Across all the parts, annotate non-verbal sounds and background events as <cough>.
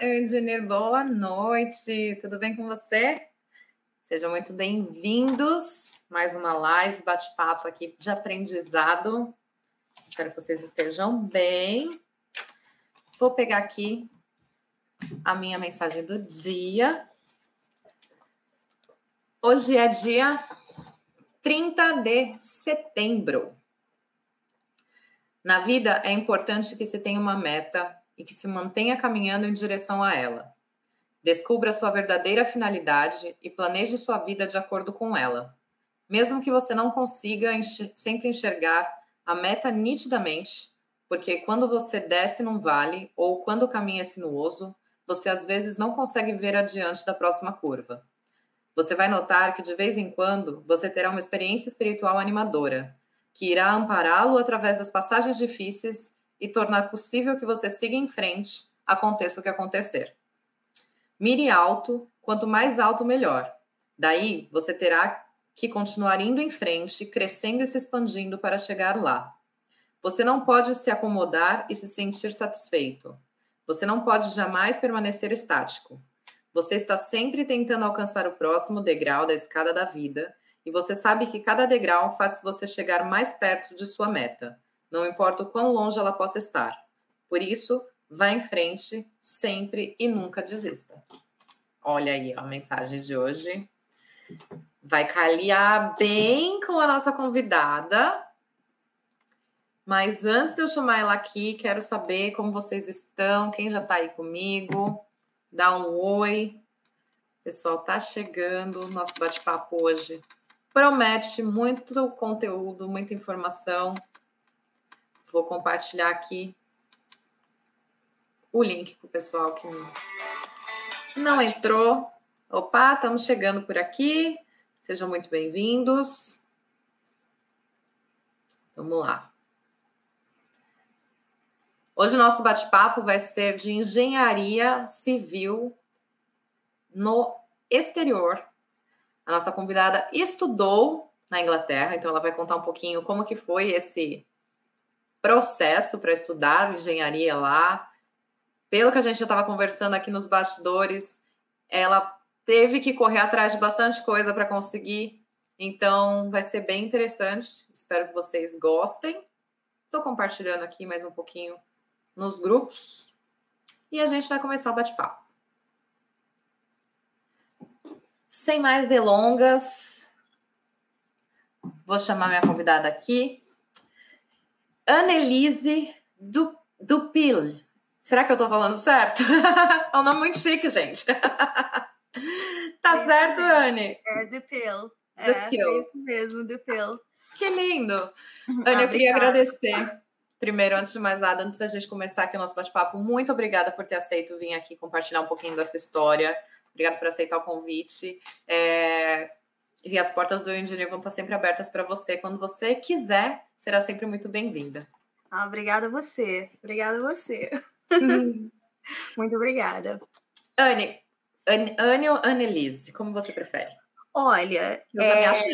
Olá, boa noite. Tudo bem com você? Sejam muito bem-vindos. Mais uma live, bate-papo aqui de aprendizado. Espero que vocês estejam bem. Vou pegar aqui a minha mensagem do dia. Hoje é dia 30 de setembro. Na vida é importante que se tenha uma meta e que se mantenha caminhando em direção a ela. Descubra sua verdadeira finalidade e planeje sua vida de acordo com ela. Mesmo que você não consiga enx sempre enxergar a meta nitidamente, porque quando você desce num vale ou quando o caminho é sinuoso, você às vezes não consegue ver adiante da próxima curva. Você vai notar que de vez em quando você terá uma experiência espiritual animadora, que irá ampará-lo através das passagens difíceis e tornar possível que você siga em frente, aconteça o que acontecer. Mire alto, quanto mais alto, melhor. Daí, você terá que continuar indo em frente, crescendo e se expandindo para chegar lá. Você não pode se acomodar e se sentir satisfeito. Você não pode jamais permanecer estático. Você está sempre tentando alcançar o próximo degrau da escada da vida, e você sabe que cada degrau faz você chegar mais perto de sua meta, não importa o quão longe ela possa estar. Por isso, vá em frente sempre e nunca desista. Olha aí a mensagem de hoje. Vai calhar bem com a nossa convidada. Mas antes de eu chamar ela aqui, quero saber como vocês estão, quem já está aí comigo. Dá um oi. Pessoal tá chegando. Nosso bate-papo hoje promete muito conteúdo, muita informação. Vou compartilhar aqui o link com o pessoal que não entrou. Opa, estamos chegando por aqui. Sejam muito bem-vindos. Vamos lá. Hoje o nosso bate-papo vai ser de engenharia civil no exterior. A nossa convidada estudou na Inglaterra, então ela vai contar um pouquinho como que foi esse processo para estudar engenharia lá. Pelo que a gente já estava conversando aqui nos bastidores, ela teve que correr atrás de bastante coisa para conseguir. Então, vai ser bem interessante. Espero que vocês gostem. Estou compartilhando aqui mais um pouquinho nos grupos. E a gente vai começar o bate-papo. Sem mais delongas, vou chamar minha convidada aqui. Annelise Dupil. Será que eu tô falando certo? <laughs> é um nome muito chique, gente. <laughs> tá é, certo, Anne? É Dupil. É, é isso mesmo, Dupil. Que lindo. <laughs> Anne, eu queria agradecer. Primeiro, antes de mais nada, antes da gente começar aqui o nosso bate-papo, muito obrigada por ter aceito vir aqui compartilhar um pouquinho dessa história. Obrigada por aceitar o convite. É... E as portas do Engineer vão estar sempre abertas para você. Quando você quiser, será sempre muito bem-vinda. Ah, obrigada a você. Obrigada a você. <laughs> muito obrigada. Anne, Anne, Anne ou Annelise, como você prefere? Olha, eu já é... me acho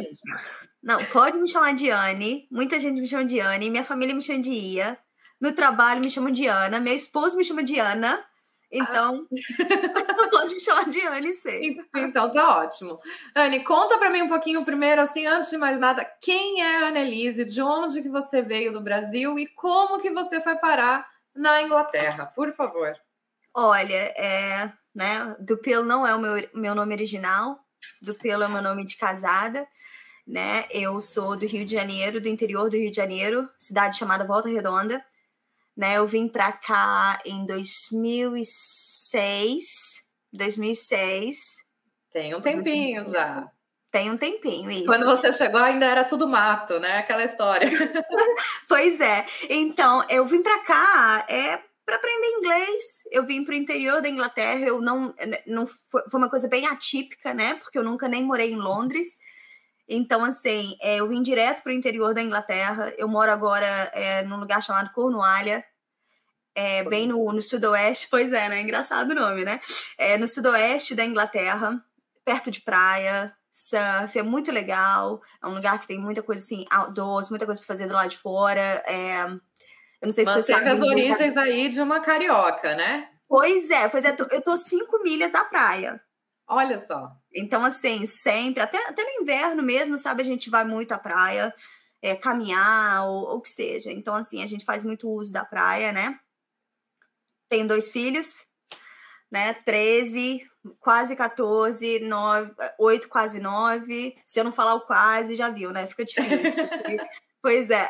Não, pode me chamar de Anne. Muita gente me chama de Anne. Minha família me chama de Ia. No trabalho me chama de Ana. Meu esposo me chama de Ana. Então, ah. pode me chamar de Anne sempre. Então tá ótimo. Anne, conta para mim um pouquinho primeiro, assim, antes de mais nada, quem é a Annelise, de onde que você veio do Brasil e como que você foi parar na Inglaterra, por favor. Olha, é, né, Dupilo não é o meu, meu nome original, Dupilo é o meu nome de casada, né? Eu sou do Rio de Janeiro, do interior do Rio de Janeiro, cidade chamada Volta Redonda né? Eu vim para cá em 2006, 2006. Tem um tempinho 2006. já. Tem um tempinho, isso. Quando você chegou ainda era tudo mato, né? Aquela história. <laughs> pois é. Então, eu vim para cá é para aprender inglês. Eu vim para o interior da Inglaterra. Eu não, não foi uma coisa bem atípica, né? Porque eu nunca nem morei em Londres. Então, assim, é, eu vim direto para o interior da Inglaterra. Eu moro agora é, num lugar chamado Cornualha, é, bem no, no sudoeste. Pois é, né? Engraçado o nome, né? É, no sudoeste da Inglaterra, perto de praia, surf, é muito legal. É um lugar que tem muita coisa assim, outdoors, muita coisa para fazer do lado de fora. É, eu não sei se Manteve você sabe. as origens aí de uma carioca, né? Pois é, pois é, eu tô cinco milhas da praia. Olha só. Então, assim, sempre, até, até no inverno mesmo, sabe, a gente vai muito à praia, é, caminhar ou o que seja. Então, assim, a gente faz muito uso da praia, né? Tenho dois filhos, né? 13, quase 14, 9, 8, quase 9. Se eu não falar o quase, já viu, né? Fica difícil. <laughs> pois é.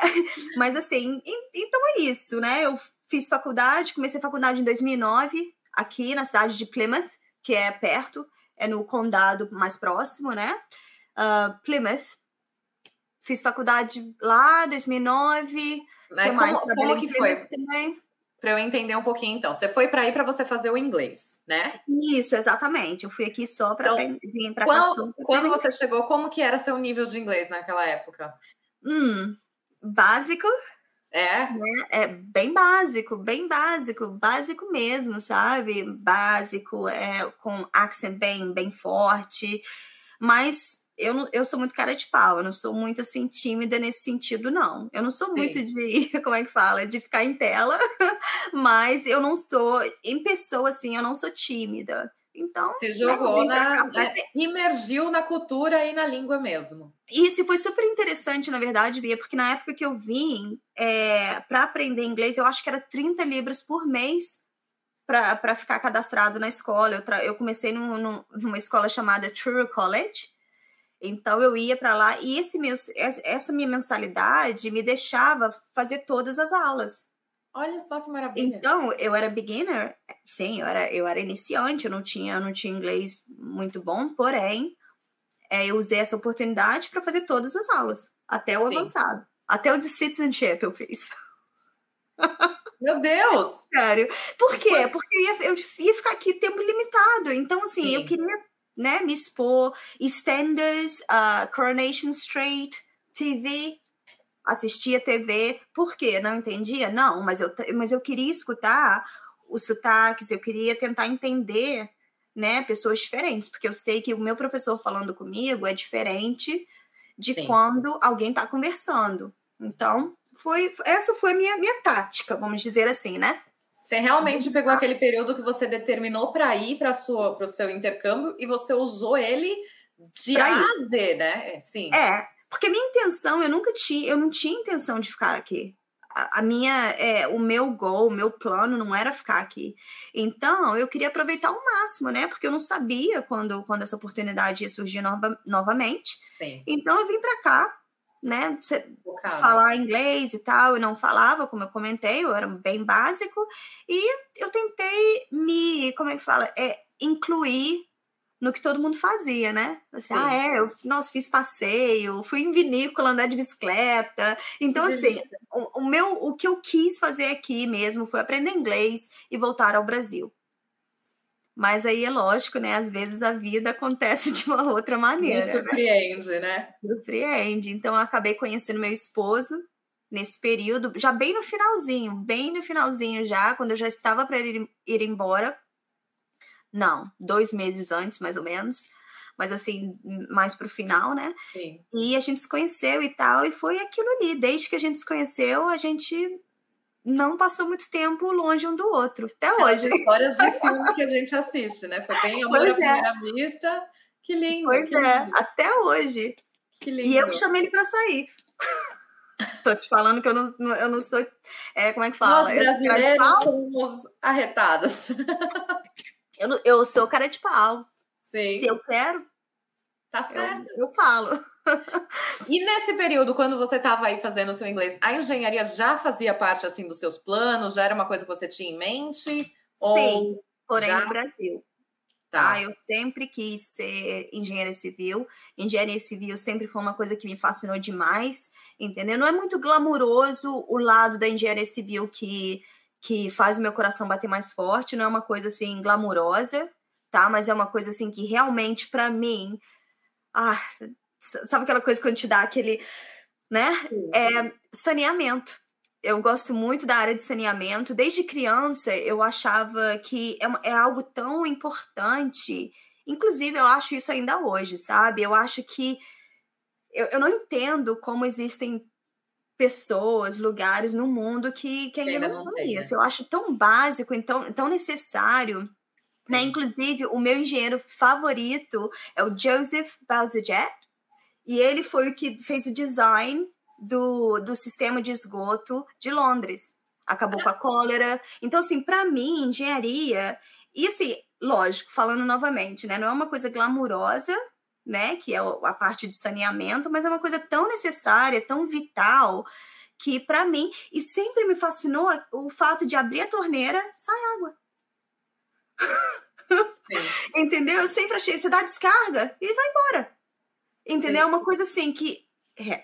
Mas assim, então é isso, né? Eu fiz faculdade, comecei faculdade em 2009, aqui na cidade de Plymouth, que é perto, é no condado mais próximo, né? Uh, Plymouth. Fiz faculdade lá, 2009. Mas que mais? Como, como que foi? Também para eu entender um pouquinho, então. Você foi para aí para você fazer o inglês, né? Isso, exatamente. Eu fui aqui só para então, vir para cá. Quando, quando você chegou, como que era seu nível de inglês naquela época? Hum, básico. É? Né? É bem básico, bem básico, básico mesmo, sabe? Básico, é com accent bem, bem forte. Mas eu, não, eu sou muito cara de pau, eu não sou muito assim tímida nesse sentido, não. Eu não sou Sim. muito de, <laughs> como é que fala, de ficar em tela, <laughs> mas eu não sou, em pessoa, assim, eu não sou tímida. Então. Se jogou na. na imergiu na cultura e na língua mesmo. Isso foi super interessante, na verdade, Bia, porque na época que eu vim, é, para aprender inglês, eu acho que era 30 libras por mês para ficar cadastrado na escola. Eu, eu comecei num, num, numa escola chamada Truro College então eu ia para lá e esse meu, essa minha mensalidade me deixava fazer todas as aulas. Olha só que maravilha. Então, eu era beginner, sim, eu era, eu era iniciante, eu não tinha, eu não tinha inglês muito bom, porém, é, eu usei essa oportunidade para fazer todas as aulas, até o sim. avançado. Até o de citizenship eu fiz. <laughs> Meu Deus! Sério. Por quê? Porque eu ia, eu ia ficar aqui tempo limitado. Então, assim, sim. eu queria né, me expor, EastEnders, uh, Coronation Street, TV, assistia TV, por quê? Não entendia? Não, mas eu, mas eu queria escutar os sotaques, eu queria tentar entender, né, pessoas diferentes, porque eu sei que o meu professor falando comigo é diferente de Sim. quando alguém está conversando. Então, foi essa foi a minha, minha tática, vamos dizer assim, né? Você realmente pegou aquele período que você determinou para ir para o seu intercâmbio e você usou ele de pra A a Z, né? É, sim. É, porque minha intenção, eu nunca tinha, eu não tinha intenção de ficar aqui. A, a minha, é, o meu goal, o meu plano não era ficar aqui. Então, eu queria aproveitar ao máximo, né? Porque eu não sabia quando, quando essa oportunidade ia surgir nova, novamente. Sim. Então, eu vim para cá né, falar inglês e tal, eu não falava, como eu comentei, eu era bem básico, e eu tentei me, como é que fala, é, incluir no que todo mundo fazia, né? Assim, ah, é, eu nossa, fiz passeio, fui em vinícola andar de bicicleta. Então, assim, o, o, meu, o que eu quis fazer aqui mesmo foi aprender inglês e voltar ao Brasil. Mas aí é lógico, né? Às vezes a vida acontece de uma outra maneira. Me né? surpreende, né? né? Surpreende. Então eu acabei conhecendo meu esposo nesse período, já bem no finalzinho, bem no finalzinho já, quando eu já estava para ir, ir embora. Não, dois meses antes, mais ou menos. Mas assim, mais pro final, né? Sim. E a gente se conheceu e tal, e foi aquilo ali. Desde que a gente se conheceu, a gente não passou muito tempo longe um do outro, até hoje. As histórias de filme que a gente assiste, né? Foi bem amor pois à é. primeira vista. Que lindo. Pois que é, lindo. até hoje. Que lindo. E eu chamei ele para sair. <laughs> Tô te falando que eu não, eu não sou. É, como é que fala? Nós brasileiros somos arretadas. eu, eu sou cara de pau. Sim. Se eu quero. Tá certo. Eu, eu falo. E nesse período, quando você estava aí fazendo o seu inglês, a engenharia já fazia parte assim dos seus planos? Já era uma coisa que você tinha em mente? Sim, porém já... no Brasil. Tá. Ah, eu sempre quis ser engenheira civil. Engenharia civil sempre foi uma coisa que me fascinou demais, entendeu? Não é muito glamuroso o lado da engenharia civil que, que faz o meu coração bater mais forte, não é uma coisa assim glamurosa, tá? Mas é uma coisa assim que realmente para mim, ah, Sabe aquela coisa quando te dá aquele, né? É, saneamento. Eu gosto muito da área de saneamento. Desde criança, eu achava que é, é algo tão importante. Inclusive, eu acho isso ainda hoje, sabe? Eu acho que. Eu, eu não entendo como existem pessoas, lugares no mundo que, que ainda, ainda não, não tem isso. Né? Eu acho tão básico, então tão necessário. Né? Inclusive, o meu engenheiro favorito é o Joseph Balzajet, e ele foi o que fez o design do, do sistema de esgoto de Londres. Acabou com a cólera. Então, assim, para mim, engenharia, e assim, lógico, falando novamente, né? Não é uma coisa glamurosa, né? Que é a parte de saneamento, mas é uma coisa tão necessária, tão vital, que para mim, e sempre me fascinou o fato de abrir a torneira, sai água. <laughs> Entendeu? Eu sempre achei, você dá descarga e vai embora. Entendeu? É uma coisa assim que.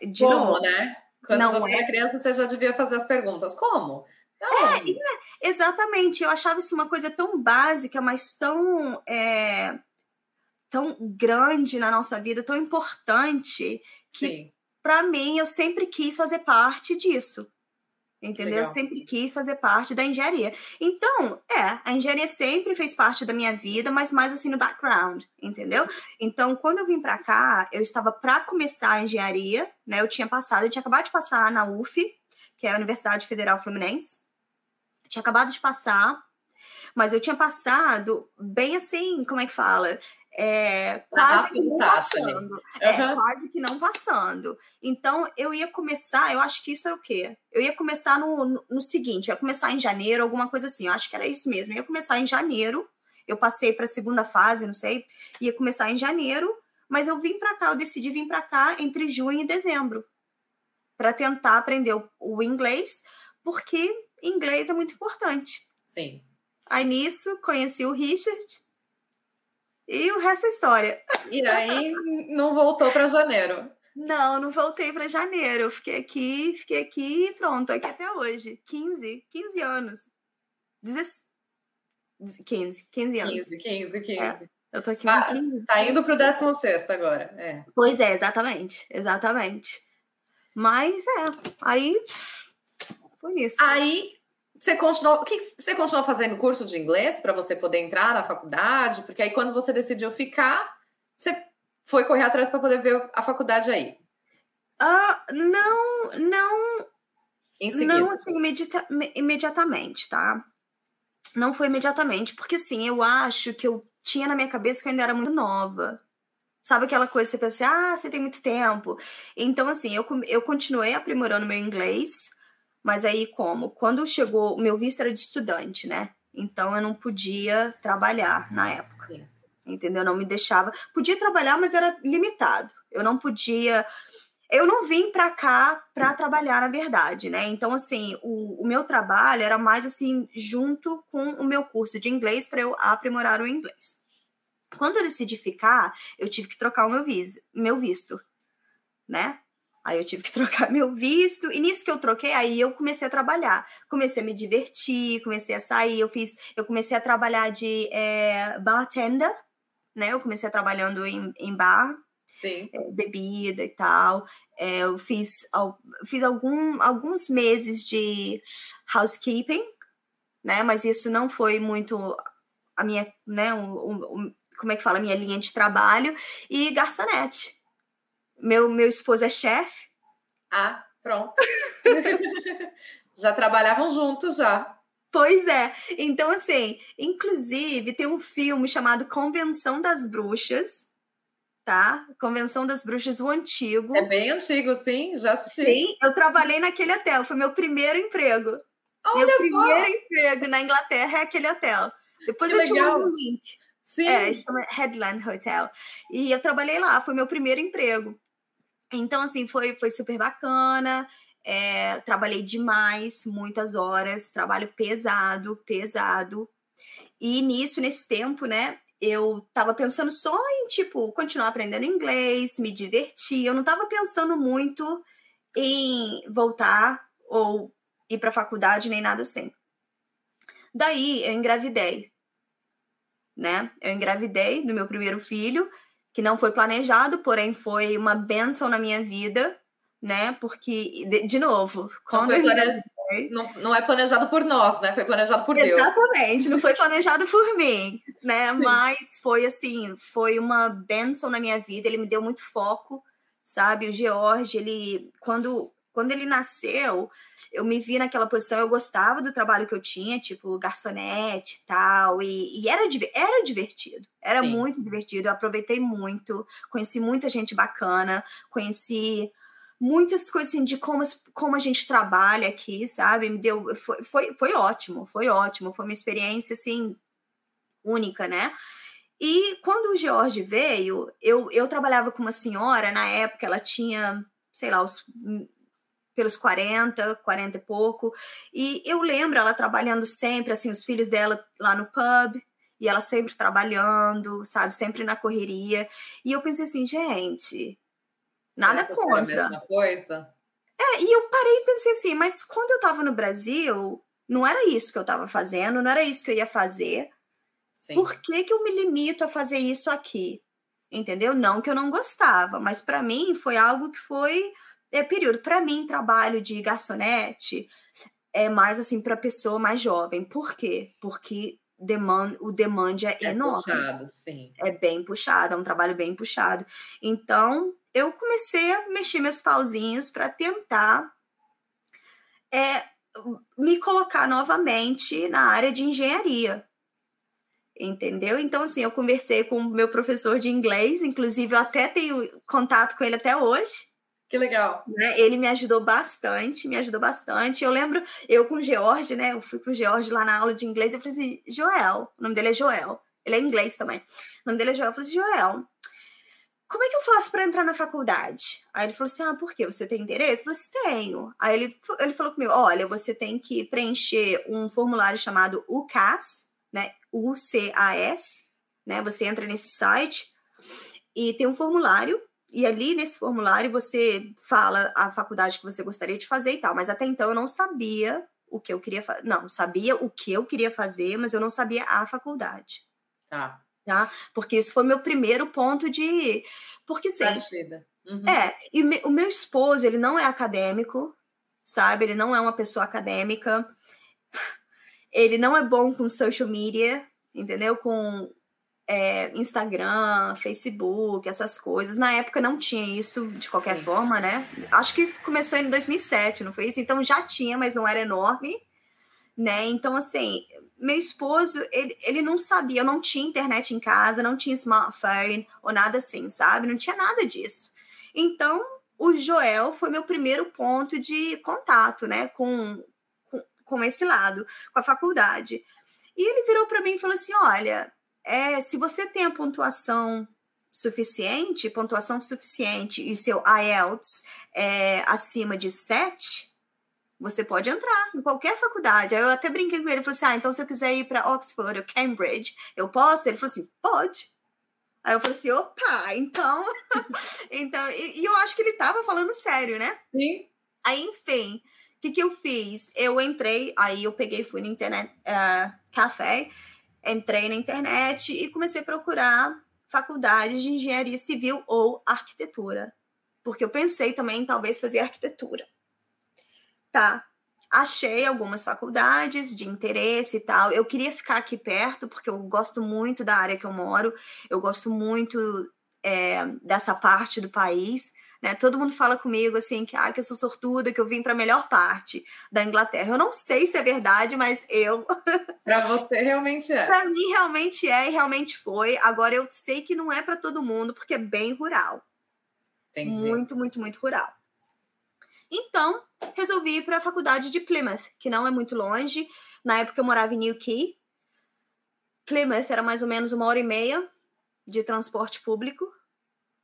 De Como, novo, né? Quando não você é... é criança, você já devia fazer as perguntas. Como? É, é, exatamente. Eu achava isso uma coisa tão básica, mas tão. É, tão grande na nossa vida, tão importante, que para mim eu sempre quis fazer parte disso. Entendeu? Legal. Eu sempre quis fazer parte da engenharia. Então, é, a engenharia sempre fez parte da minha vida, mas mais assim no background, entendeu? Então, quando eu vim para cá, eu estava para começar a engenharia, né? Eu tinha passado, eu tinha acabado de passar na UF, que é a Universidade Federal Fluminense. Eu tinha acabado de passar, mas eu tinha passado bem assim, como é que fala? É, quase que não passando. É, quase que não passando. Então, eu ia começar, eu acho que isso era o quê? Eu ia começar no, no, no seguinte, ia começar em janeiro, alguma coisa assim. Eu acho que era isso mesmo. Eu ia começar em janeiro, eu passei para a segunda fase, não sei, ia começar em janeiro, mas eu vim para cá, eu decidi vir para cá entre junho e dezembro, para tentar aprender o, o inglês, porque inglês é muito importante. Sim. Aí nisso, conheci o Richard, e o resto é história. E aí não voltou para janeiro. Não, não voltei para janeiro. Eu fiquei aqui, fiquei aqui e pronto, aqui até hoje. 15, 15 anos. 15, 15 anos. 15, 15, 15. É, eu tô aqui ah, 15. Tá indo pro 16 agora. É. Pois é, exatamente. Exatamente. Mas é, aí foi isso. Aí você continuou, o que você continuou fazendo curso de inglês para você poder entrar na faculdade? Porque aí quando você decidiu ficar, você foi correr atrás para poder ver a faculdade aí? Uh, não, não, não assim imediata, imediatamente, tá? Não foi imediatamente, porque assim, eu acho que eu tinha na minha cabeça que eu ainda era muito nova. Sabe aquela coisa que você pensa, ah, você tem muito tempo. Então, assim, eu, eu continuei aprimorando meu inglês, mas aí como? Quando chegou, o meu visto era de estudante, né? Então eu não podia trabalhar na época. Entendeu? Não me deixava. Podia trabalhar, mas era limitado. Eu não podia. Eu não vim para cá para trabalhar, na verdade, né? Então, assim, o, o meu trabalho era mais assim, junto com o meu curso de inglês para eu aprimorar o inglês. Quando eu decidi ficar, eu tive que trocar o meu, vis, meu visto, né? Aí eu tive que <laughs> trocar meu visto, e nisso que eu troquei, aí eu comecei a trabalhar. Comecei a me divertir, comecei a sair, eu fiz, eu comecei a trabalhar de é, bartender, né? Eu comecei trabalhando em, em bar, é, bebida e tal. É, eu fiz, fiz algum, alguns meses de housekeeping, né? Mas isso não foi muito a minha, né? O, o, como é que fala? A minha linha de trabalho. E garçonete meu, meu esposo é chefe. Ah, pronto. <laughs> já trabalhavam juntos já. Pois é. Então, assim, inclusive tem um filme chamado Convenção das Bruxas, tá? Convenção das Bruxas, o antigo. É bem antigo, sim, já assisti. Sim, eu trabalhei naquele hotel, foi meu primeiro emprego. Olha meu só. primeiro emprego na Inglaterra é aquele hotel. Depois que eu legal. te mando um link. Sim. É, chama Headland Hotel. E eu trabalhei lá, foi meu primeiro emprego. Então, assim, foi, foi super bacana. É, trabalhei demais, muitas horas, trabalho pesado, pesado. E nisso, nesse tempo, né, eu tava pensando só em, tipo, continuar aprendendo inglês, me divertir. Eu não tava pensando muito em voltar ou ir pra faculdade, nem nada assim. Daí, eu engravidei, né? Eu engravidei do meu primeiro filho que não foi planejado, porém foi uma benção na minha vida, né? Porque, de, de novo, quando. Não, planejado, não, não, é planejado por nós, né? Foi planejado por Deus. Exatamente, não foi <laughs> planejado por mim, né? Sim. Mas foi assim, foi uma benção na minha vida, ele me deu muito foco, sabe? O George, ele, quando quando ele nasceu, eu me vi naquela posição, eu gostava do trabalho que eu tinha, tipo garçonete e tal, e, e era, era divertido, era Sim. muito divertido, eu aproveitei muito, conheci muita gente bacana, conheci muitas coisas assim, de como, como a gente trabalha aqui, sabe? Me deu, foi, foi, foi ótimo, foi ótimo, foi uma experiência assim única, né? E quando o George veio, eu, eu trabalhava com uma senhora, na época ela tinha, sei lá, os, pelos 40, 40 e pouco, e eu lembro ela trabalhando sempre, assim, os filhos dela lá no pub, e ela sempre trabalhando, sabe, sempre na correria. E eu pensei assim, gente, nada contra. É a mesma coisa? É, e eu parei e pensei assim, mas quando eu tava no Brasil, não era isso que eu tava fazendo, não era isso que eu ia fazer. Sim. Por que, que eu me limito a fazer isso aqui? Entendeu? Não que eu não gostava, mas para mim foi algo que foi é, período. Para mim, trabalho de garçonete é mais assim para pessoa mais jovem. Por quê? Porque demand, o demand é, é enorme. Puxado, sim. É bem puxado, é um trabalho bem puxado. Então, eu comecei a mexer meus pauzinhos para tentar é, me colocar novamente na área de engenharia entendeu? Então, assim, eu conversei com o meu professor de inglês, inclusive eu até tenho contato com ele até hoje. Que legal. Né? Ele me ajudou bastante, me ajudou bastante. Eu lembro, eu com o George, né? Eu fui com o George lá na aula de inglês, eu falei assim, Joel, o nome dele é Joel, ele é inglês também. O nome dele é Joel, eu falei assim, Joel, como é que eu faço para entrar na faculdade? Aí ele falou assim: Ah, por quê? Você tem interesse? Eu falei assim: Tenho. Aí ele, ele falou comigo: Olha, você tem que preencher um formulário chamado UCAS, né? UCAS, né? Você entra nesse site e tem um formulário e ali nesse formulário você fala a faculdade que você gostaria de fazer e tal, mas até então eu não sabia o que eu queria fazer. Não, sabia o que eu queria fazer, mas eu não sabia a faculdade. Tá. Tá? Porque isso foi meu primeiro ponto de. Porque sim. Uhum. É, e me, o meu esposo, ele não é acadêmico, sabe? Ele não é uma pessoa acadêmica ele não é bom com social media, entendeu? Com é, Instagram, Facebook, essas coisas. Na época não tinha isso de qualquer Sim. forma, né? Acho que começou em 2007, não foi isso? Então já tinha, mas não era enorme, né? Então, assim, meu esposo, ele, ele não sabia, eu não tinha internet em casa, não tinha smartphone ou nada assim, sabe? Não tinha nada disso. Então, o Joel foi meu primeiro ponto de contato, né, com, com esse lado, com a faculdade. E ele virou para mim e falou assim: olha, é, se você tem a pontuação suficiente, pontuação suficiente e seu IELTS é acima de 7, você pode entrar em qualquer faculdade. Aí eu até brinquei com ele, falei assim: ah, então se eu quiser ir para Oxford ou Cambridge, eu posso? Ele falou assim: pode. Aí eu falei assim: opa, então. <laughs> então e, e, eu acho que ele tava falando sério, né? Sim. Aí, enfim, que, que eu fiz? Eu entrei, aí eu peguei, fui no internet uh, café, entrei na internet e comecei a procurar faculdades de engenharia civil ou arquitetura. Porque eu pensei também em talvez fazer arquitetura. Tá. Achei algumas faculdades de interesse e tal. Eu queria ficar aqui perto, porque eu gosto muito da área que eu moro, eu gosto muito é, dessa parte do país. Né? Todo mundo fala comigo assim que, ah, que eu sou sortuda, que eu vim para a melhor parte da Inglaterra. Eu não sei se é verdade, mas eu. <laughs> Para você realmente é. para mim realmente é e realmente foi. Agora eu sei que não é para todo mundo, porque é bem rural. Entendi. Muito, muito, muito rural. Então, resolvi ir para a faculdade de Plymouth, que não é muito longe. Na época eu morava em Newquay. Plymouth era mais ou menos uma hora e meia de transporte público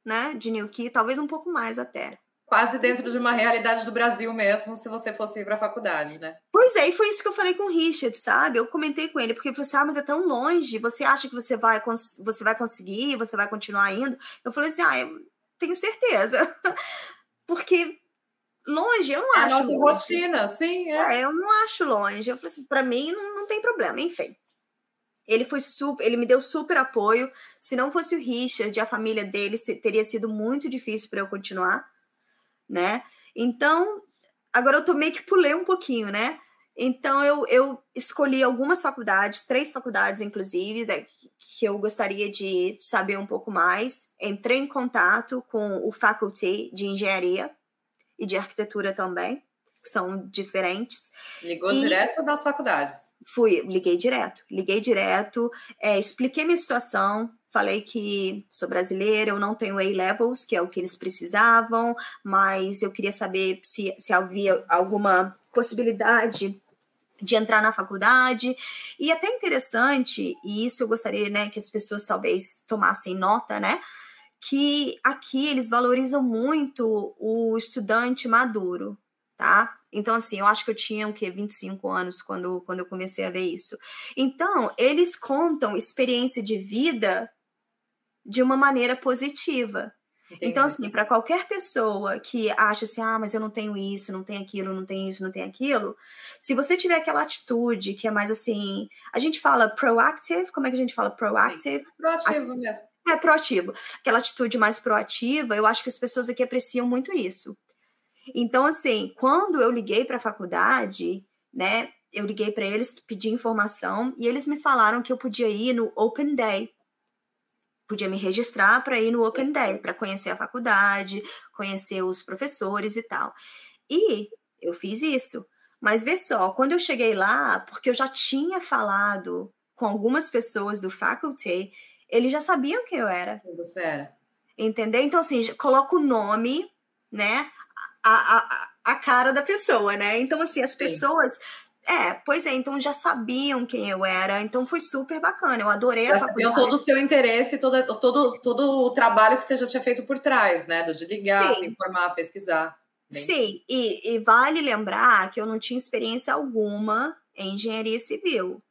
né, de Newquay, talvez um pouco mais até. Quase dentro de uma realidade do Brasil mesmo, se você fosse ir para a faculdade, né? Pois é, e foi isso que eu falei com o Richard, sabe? Eu comentei com ele, porque ele falou assim: ah, mas é tão longe, você acha que você vai, você vai conseguir, você vai continuar indo? Eu falei assim: ah, eu tenho certeza. <laughs> porque longe, eu não é acho. A nossa longe. rotina, sim. É. é. eu não acho longe. Eu falei assim: para mim não, não tem problema, enfim. Ele foi super, ele me deu super apoio. Se não fosse o Richard, a família dele teria sido muito difícil para eu continuar, né? Então, agora eu tô meio que pulei um pouquinho, né? Então eu, eu escolhi algumas faculdades, três faculdades inclusive, que eu gostaria de saber um pouco mais. Entrei em contato com o faculty de engenharia e de arquitetura também, que são diferentes. Ligou e direto das faculdades? Fui, liguei direto, liguei direto, é, expliquei minha situação, falei que sou brasileira, eu não tenho A-levels, que é o que eles precisavam, mas eu queria saber se, se havia alguma possibilidade de entrar na faculdade. E até interessante, e isso eu gostaria né, que as pessoas talvez tomassem nota, né? Que aqui eles valorizam muito o estudante maduro, tá? Então, assim, eu acho que eu tinha o quê? 25 anos quando, quando eu comecei a ver isso. Então, eles contam experiência de vida de uma maneira positiva. Entendi. Então, assim, para qualquer pessoa que acha assim, ah, mas eu não tenho isso, não tenho aquilo, não tenho isso, não tenho aquilo, se você tiver aquela atitude que é mais assim, a gente fala proactive, como é que a gente fala proactive? Sim, proativo mesmo. É, proativo. Aquela atitude mais proativa, eu acho que as pessoas aqui apreciam muito isso. Então, assim, quando eu liguei para a faculdade, né, eu liguei para eles, pedi informação, e eles me falaram que eu podia ir no Open Day podia me registrar para ir no Open Day, para conhecer a faculdade, conhecer os professores e tal. E eu fiz isso. Mas vê só, quando eu cheguei lá, porque eu já tinha falado com algumas pessoas do faculty, eles já sabiam quem eu era. Quem você era. Entendeu? Então, assim, coloca o nome, né? A, a, a cara da pessoa, né? Então, assim, as pessoas é, pois é, então já sabiam quem eu era, então foi super bacana, eu adorei já a sabiam todo o seu interesse, todo, todo, todo o trabalho que você já tinha feito por trás, né, do de ligar, se informar, pesquisar. Bem. Sim, e, e vale lembrar que eu não tinha experiência alguma em engenharia civil,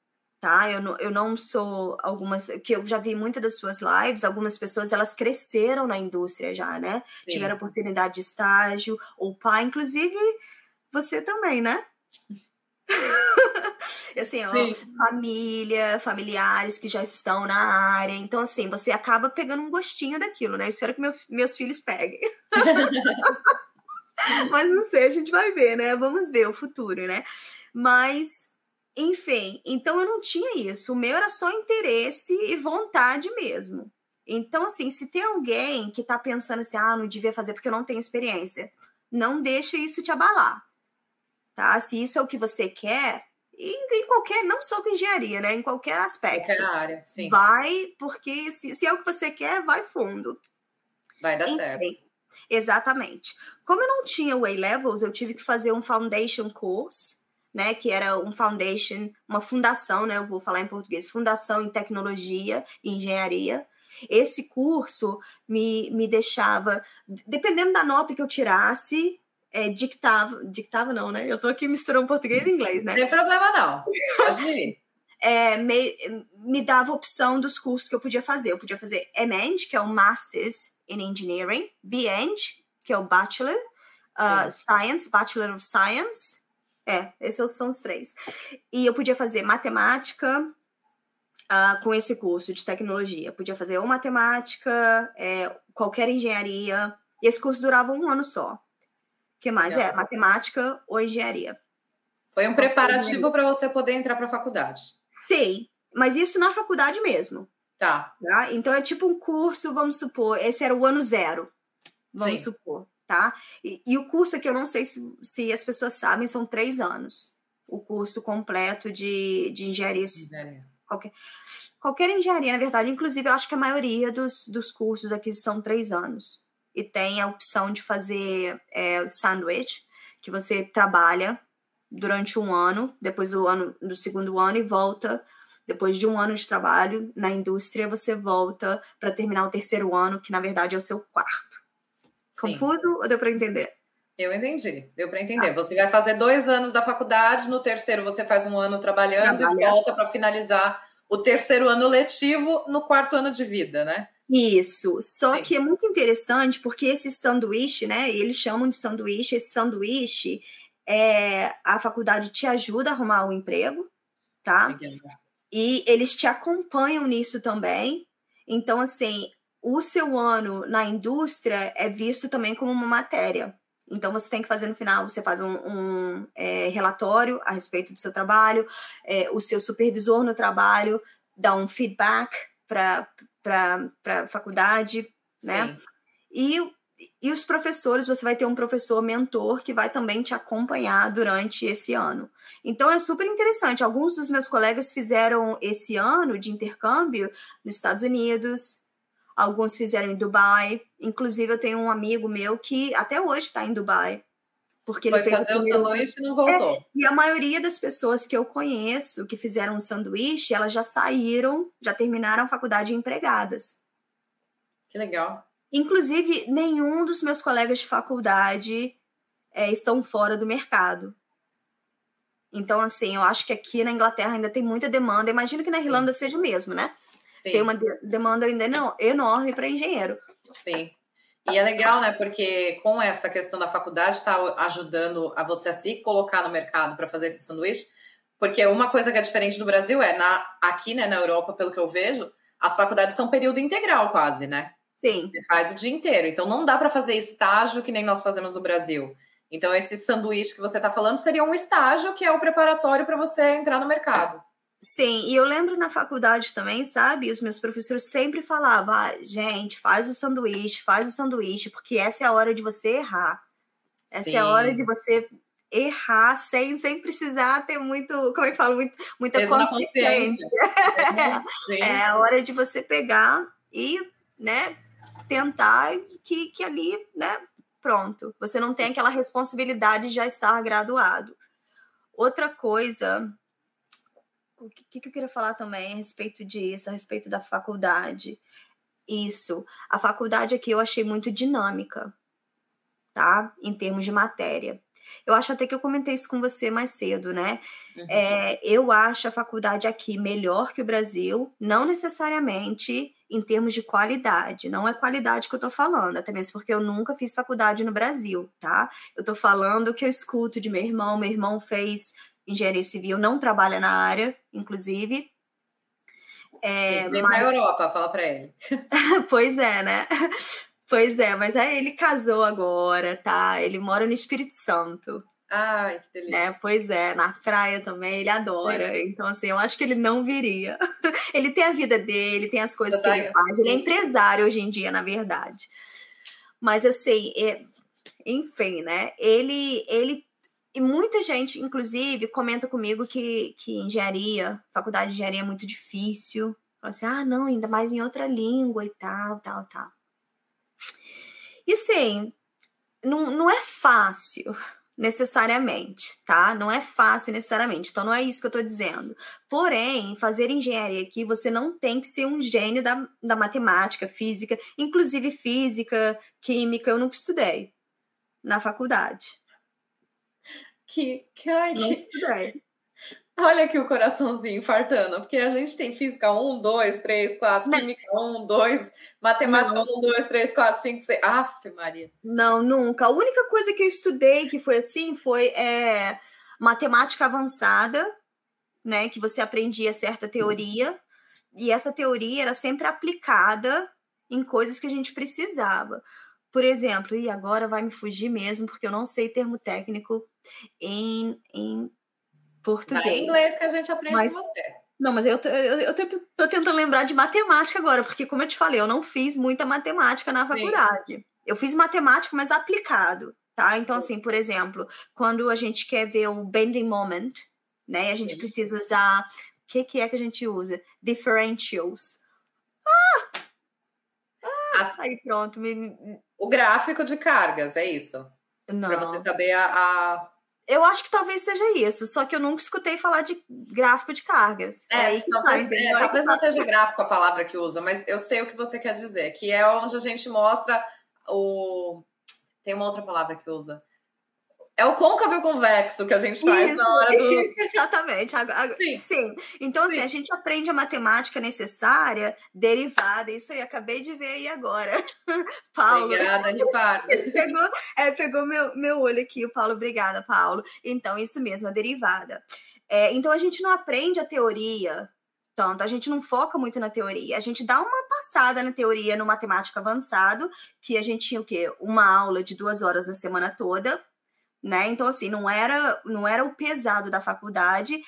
tá? Eu não, eu não sou algumas que eu já vi muitas das suas lives, algumas pessoas elas cresceram na indústria já, né? Sim. Tiveram oportunidade de estágio, ou pai, inclusive você também, né? <laughs> assim, ó, família, familiares que já estão na área. Então, assim, você acaba pegando um gostinho daquilo, né? Espero que meu, meus filhos peguem. <laughs> Mas não sei, a gente vai ver, né? Vamos ver o futuro, né? Mas, enfim, então eu não tinha isso. O meu era só interesse e vontade mesmo. Então, assim, se tem alguém que tá pensando assim, ah, não devia fazer porque eu não tenho experiência, não deixe isso te abalar tá? Se isso é o que você quer, em, em qualquer, não só com engenharia, né? Em qualquer aspecto. Qualquer área, sim. Vai, porque se, se é o que você quer, vai fundo. Vai dar Enfim, certo. Exatamente. Como eu não tinha o A-Levels, eu tive que fazer um Foundation Course, né? Que era um Foundation, uma fundação, né? Eu vou falar em português, Fundação em Tecnologia e Engenharia. Esse curso me, me deixava, dependendo da nota que eu tirasse, é, dictava, dictava não, né? Eu tô aqui misturando português e inglês, né? Não tem problema não, é, me, me dava opção dos cursos que eu podia fazer. Eu podia fazer MEng, que é o Masters in Engineering, BEng, que é o Bachelor, uh, Science, Bachelor of Science. É, esses são os três. E eu podia fazer matemática uh, com esse curso de tecnologia. Podia fazer ou matemática, é, qualquer engenharia. E esse curso durava um ano só que mais? É, matemática ou engenharia. Foi um preparativo para você poder entrar para a faculdade. Sim, mas isso na faculdade mesmo. Tá. tá. Então é tipo um curso, vamos supor, esse era o ano zero, vamos Sim. supor, tá? E, e, o curso aqui, eu não sei se, se as pessoas sabem, são três anos. O curso completo de, de engenharia. engenharia. Qualquer, qualquer engenharia, na verdade. Inclusive, eu acho que a maioria dos, dos cursos aqui são três anos e tem a opção de fazer é, o sanduíche, que você trabalha durante um ano, depois do ano do segundo ano e volta depois de um ano de trabalho na indústria, você volta para terminar o terceiro ano, que na verdade é o seu quarto. Sim. Confuso ou deu para entender? Eu entendi, deu para entender. Ah. Você vai fazer dois anos da faculdade, no terceiro você faz um ano trabalhando Trabalha. e volta para finalizar o terceiro ano letivo no quarto ano de vida, né? Isso. Só Sim. que é muito interessante porque esse sanduíche, né? Eles chamam de sanduíche. Esse sanduíche, é, a faculdade te ajuda a arrumar o um emprego, tá? E eles te acompanham nisso também. Então, assim, o seu ano na indústria é visto também como uma matéria. Então, você tem que fazer no final, você faz um, um é, relatório a respeito do seu trabalho, é, o seu supervisor no trabalho dá um feedback para a faculdade, né? E e os professores, você vai ter um professor mentor que vai também te acompanhar durante esse ano. Então é super interessante. Alguns dos meus colegas fizeram esse ano de intercâmbio nos Estados Unidos, alguns fizeram em Dubai. Inclusive, eu tenho um amigo meu que até hoje está em Dubai. Porque Foi ele fez fazer o o primeiro sanduíche e não voltou. É, e a maioria das pessoas que eu conheço que fizeram um sanduíche, elas já saíram, já terminaram a faculdade empregadas. Que legal. Inclusive, nenhum dos meus colegas de faculdade é, estão fora do mercado. Então, assim, eu acho que aqui na Inglaterra ainda tem muita demanda. Imagino que na Irlanda seja o mesmo, né? Sim. Tem uma de demanda ainda não, enorme para engenheiro. Sim. E é legal, né? Porque com essa questão da faculdade está ajudando a você a se colocar no mercado para fazer esse sanduíche. Porque uma coisa que é diferente do Brasil é, na, aqui né, na Europa, pelo que eu vejo, as faculdades são período integral quase, né? Sim. Você faz o dia inteiro. Então não dá para fazer estágio que nem nós fazemos no Brasil. Então esse sanduíche que você está falando seria um estágio que é o preparatório para você entrar no mercado. Sim, e eu lembro na faculdade também, sabe? Os meus professores sempre falavam: ah, gente, faz o sanduíche, faz o sanduíche, porque essa é a hora de você errar. Essa Sim. é a hora de você errar sem, sem precisar ter muito, como é que fala? Muito, muita Peso na consciência. <laughs> É a hora de você pegar e, né, tentar que, que ali, né, pronto. Você não tem aquela responsabilidade de já estar graduado. Outra coisa, o que, que eu queria falar também a respeito disso, a respeito da faculdade. Isso, a faculdade aqui eu achei muito dinâmica, tá? Em termos de matéria. Eu acho até que eu comentei isso com você mais cedo, né? Uhum. É, eu acho a faculdade aqui melhor que o Brasil, não necessariamente em termos de qualidade. Não é qualidade que eu tô falando, até mesmo porque eu nunca fiz faculdade no Brasil, tá? Eu tô falando o que eu escuto de meu irmão. Meu irmão fez engenharia civil, não trabalha na área, inclusive. É, Vem mas- pra Europa, fala para ele. <laughs> pois é, né? <laughs> Pois é, mas aí ele casou agora, tá? Ele mora no Espírito Santo. Ai, que delícia. É, pois é, na praia também, ele adora. Então, assim, eu acho que ele não viria. <laughs> ele tem a vida dele, tem as coisas que ele faz. Ele é empresário hoje em dia, na verdade. Mas, assim, é- enfim, né? Ele, ele. E muita gente, inclusive, comenta comigo que, que engenharia, faculdade de engenharia é muito difícil. Fala assim, ah, não, ainda mais em outra língua e tal, tal, tal. E assim, não, não é fácil <laughs> necessariamente, tá? Não é fácil necessariamente. Então não é isso que eu tô dizendo. Porém, fazer engenharia aqui, você não tem que ser um gênio da, da matemática, física, inclusive física, química, eu nunca estudei na faculdade. Que, que, ai, Não que- estudei. <laughs> Olha aqui o coraçãozinho infartando, porque a gente tem física 1, 2, 3, 4, Não. química 1, 2, matemática 1, 2, 3, 4, 5, 6. Aff, Maria. Não, nunca. A única coisa que eu estudei que foi assim foi é, matemática avançada, né? Que você aprendia certa teoria, e essa teoria era sempre aplicada em coisas que a gente precisava. Por exemplo, e agora vai me fugir mesmo, porque eu não sei termo técnico em, em português. em inglês que a gente aprende Mas- com você. Não, mas eu, eu, eu tô, tô tentando lembrar de matemática agora, porque, como eu te falei, eu não fiz muita matemática na faculdade. Eu fiz matemática, mas aplicado, tá? Então, assim, por exemplo, quando a gente quer ver o bending moment, né? A gente Sim. precisa usar. O que, que é que a gente usa? Differentials. As- Aí pronto. Me- O gráfico de cargas, é isso. Não. Para você saber a, a- Eu acho que talvez seja isso, só que eu nunca escutei falar de gráfico de cargas. É, tá, talvez, é, que talvez não seja gráfico a palavra que usa, mas eu sei o que você quer dizer, que é onde a gente mostra o. Tem uma outra palavra que usa. É o côncavo e o convexo que a gente faz Isso, na hora do. isso, exatamente. Sim. Sim. Então, assim, Sim. a gente aprende a matemática necessária, derivada, isso aí, acabei de ver aí agora. <laughs> Paulo, Obrigada, Ricardo. <laughs> pegou, é, pegou meu, meu olho aqui, o Paulo, obrigada, Paulo. Então, isso mesmo, a derivada. É, então, a gente não aprende a teoria tanto, a gente não foca muito na teoria, a gente dá uma passada na teoria no matemática avançado, que a gente tinha o quê? Uma aula de duas horas na semana toda, né? Então, assim, não era, não era o pesado da faculdade.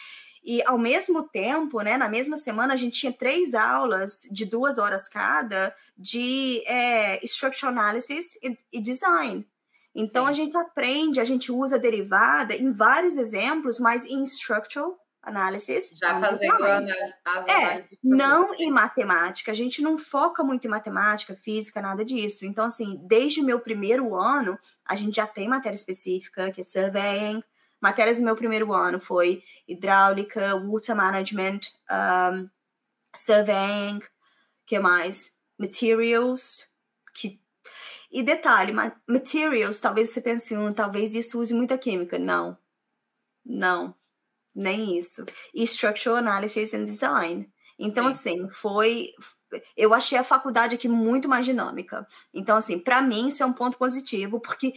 E ao mesmo tempo, né, na mesma semana, a gente tinha três aulas de duas horas cada de é, structural analysis e, e design. Então Sim. a gente aprende, a gente usa derivada em vários exemplos, mas em structural analysis. Já fazendo análise, as é, análises. Não em matemática. A gente não foca muito em matemática, física, nada disso. Então, assim, desde o meu primeiro ano, a gente já tem matéria específica, que é surveying. Matérias do meu primeiro ano foi hidráulica, water management, um, surveying, que mais? Materials, que e detalhe, materials, talvez você pense, um, talvez isso use muita química. Não. Não nem isso. E Structural Analysis and Design. Então, Sim. assim, foi. Eu achei a faculdade aqui muito mais dinâmica. Então, assim, para mim isso é um ponto positivo, porque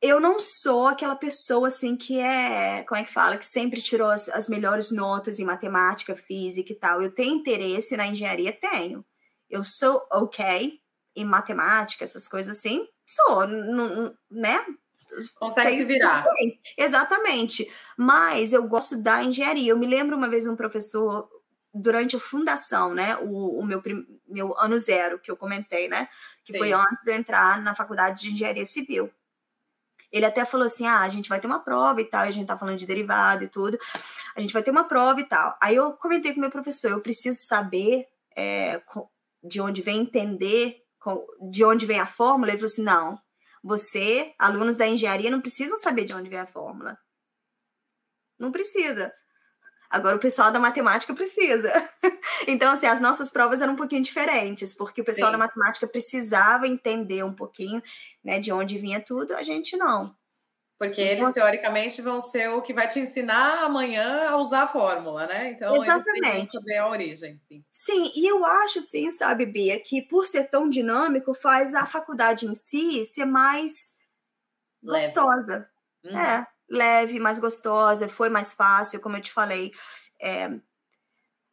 eu não sou aquela pessoa assim que é, como é que fala, que sempre tirou as, as melhores notas em matemática, física e tal. Eu tenho interesse na engenharia, tenho. Eu sou ok em matemática, essas coisas assim, sou, né? Consegue se virar. Exatamente. Mas eu gosto da engenharia. Eu me lembro uma vez um professor, durante a fundação, né? O, o meu, meu ano zero, que eu comentei, né? Que Sim. foi antes de eu entrar na faculdade de engenharia civil. Ele até falou assim: ah, a gente vai ter uma prova e tal, a gente tá falando de derivado e tudo. A gente vai ter uma prova e tal. Aí eu comentei com o meu professor: eu preciso saber é, de onde vem entender de onde vem a fórmula. Ele falou assim: não, você, alunos da engenharia, não precisam saber de onde vem a fórmula. Não precisa. Agora o pessoal da matemática precisa. <laughs> então, assim, as nossas provas eram um pouquinho diferentes, porque o pessoal Sim. da matemática precisava entender um pouquinho, né, de onde vinha tudo, a gente não. Porque eles, Você... teoricamente, vão ser o que vai te ensinar amanhã a usar a fórmula, né? Então, Exatamente. saber a origem, sim. Sim, e eu acho, sim, sabe, Bia, que por ser tão dinâmico, faz a faculdade em si ser mais leve. gostosa. Uhum. É, leve, mais gostosa, foi mais fácil, como eu te falei. É,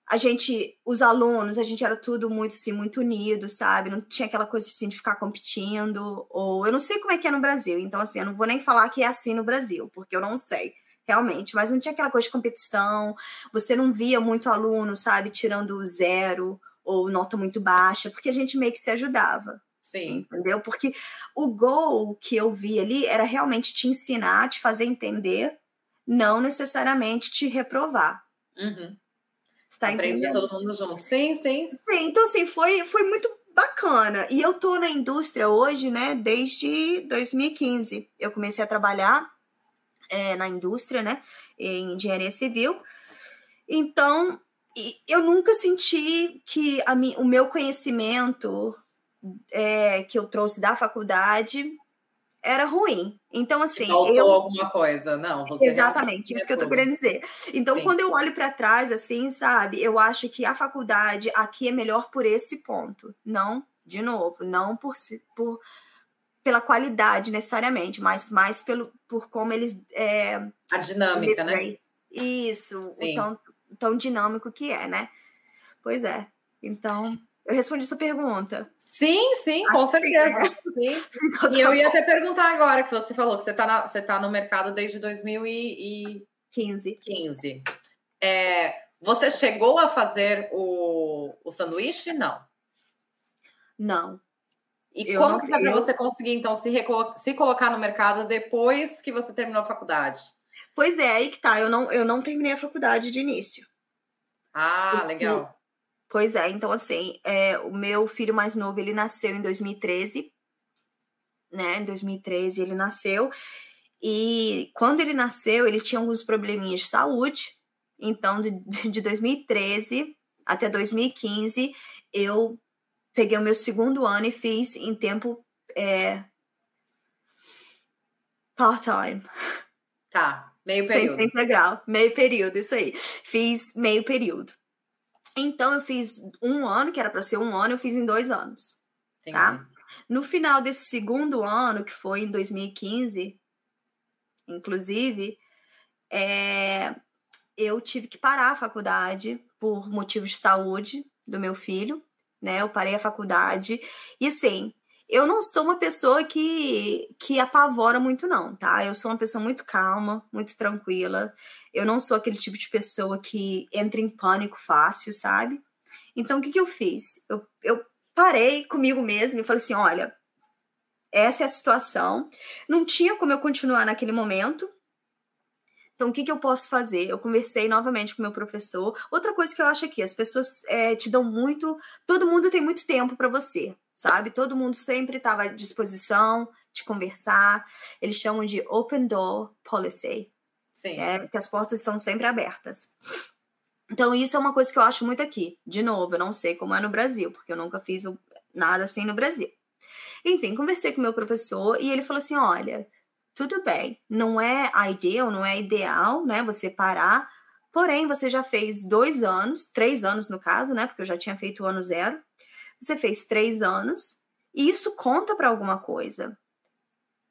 a gente, os alunos, a gente era tudo muito assim, muito unido, sabe? Não tinha aquela coisa assim de ficar competindo, ou eu não sei como é que é no Brasil, então assim, eu não vou nem falar que é assim no Brasil, porque eu não sei, realmente, mas não tinha aquela coisa de competição, você não via muito aluno, sabe, tirando zero ou nota muito baixa, porque a gente meio que se ajudava. Sim. Entendeu? Porque o gol que eu vi ali era realmente te ensinar, te fazer entender, não necessariamente te reprovar. Uhum. Está Aprender todo mundo junto. Sim, sim. Sim, então assim, foi, foi muito bacana. E eu tô na indústria hoje, né, desde 2015. Eu comecei a trabalhar é, na indústria, né, em engenharia civil. Então, eu nunca senti que a o meu conhecimento é, que eu trouxe da faculdade era ruim. Então, assim. Faltou eu... alguma coisa, não. Exatamente, isso que eu tô querendo dizer. Então, Sim. quando eu olho para trás, assim, sabe, eu acho que a faculdade aqui é melhor por esse ponto. Não, de novo, não por, por pela qualidade necessariamente, mas mais pelo, por como eles. É, a dinâmica, né? Isso, o tão, tão dinâmico que é, né? Pois é. Então, eu respondi essa pergunta. Sim, sim, Acho com certeza. Sim, <laughs> sim. Então, e eu tá ia até perguntar agora, que você falou que você está você tá no mercado desde 2015. 15. É, você chegou a fazer o, o sanduíche? Não. Não. E eu como não, que foi para você conseguir, então, se, se colocar no mercado depois que você terminou a faculdade? Pois é, aí que tá. Eu não, eu não terminei a faculdade de início. Ah, Porque legal. Pois é, então assim, é, o meu filho mais novo, ele nasceu em 2013, né? Em 2013 ele nasceu. E quando ele nasceu, ele tinha alguns probleminhas de saúde. Então, de, <laughs> de 2013 até 2015, eu peguei o meu segundo ano e fiz em tempo é, part-time. Tá, meio período. Sem integral, meio período, isso aí. Fiz meio período. Então eu fiz um ano, que era para ser um ano, eu fiz em dois anos. Tá? Entendi. Tá? No final desse segundo ano, que foi em 2015, inclusive, é, eu tive que parar a faculdade por motivos de saúde do meu filho, né? Eu parei a faculdade e assim, eu não sou uma pessoa que, que apavora muito, não, tá? Eu sou uma pessoa muito calma, muito tranquila. Eu não sou aquele tipo de pessoa que entra em pânico fácil, sabe? Então, o que, que eu fiz? Eu, eu parei comigo mesma e falei assim: olha, essa é a situação. Não tinha como eu continuar naquele momento. Então, o que, que eu posso fazer? Eu conversei novamente com meu professor. Outra coisa que eu acho aqui, as pessoas é, te dão muito. Todo mundo tem muito tempo para você, sabe? Todo mundo sempre estava à disposição de conversar. Eles chamam de open door policy. Sim. É, que as portas estão sempre abertas. Então, isso é uma coisa que eu acho muito aqui. De novo, eu não sei como é no Brasil, porque eu nunca fiz nada assim no Brasil. Enfim, conversei com meu professor e ele falou assim: olha, tudo bem, não é ideal, não é ideal, né? Você parar, porém, você já fez dois anos, três anos no caso, né? Porque eu já tinha feito o ano zero. Você fez três anos e isso conta para alguma coisa.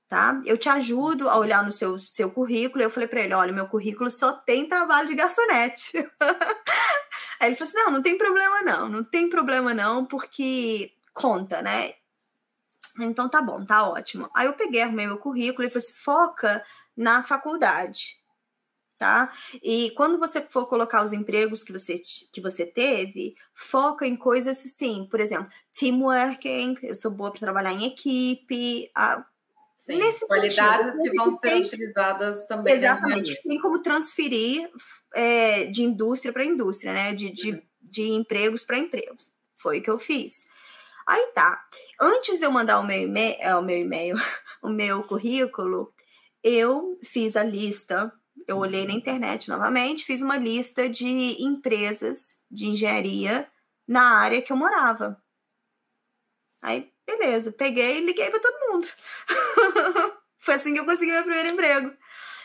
Tá? Eu te ajudo a olhar no seu, seu currículo. Eu falei para ele: olha, meu currículo só tem trabalho de garçonete. <laughs> Aí ele falou assim: não, não tem problema não, não tem problema não, porque conta, né? Então tá bom, tá ótimo. Aí eu peguei, arrumei meu currículo e falei assim: foca na faculdade, tá? E quando você for colocar os empregos que você, que você teve, foca em coisas assim, por exemplo, teamworking, eu sou boa para trabalhar em equipe, a, Sim, nesse qualidades sentido, que vão ser tem, utilizadas também. Exatamente, tem como transferir é, de indústria para indústria, né? De, de, uhum. de empregos para empregos. Foi o que eu fiz. Aí tá. Antes de eu mandar o meu e-mail, é, o meu e-mail, <laughs> o meu currículo, eu fiz a lista. Eu olhei na internet novamente, fiz uma lista de empresas de engenharia na área que eu morava. Aí, beleza, peguei e liguei para todo mundo. <laughs> Foi assim que eu consegui meu primeiro emprego.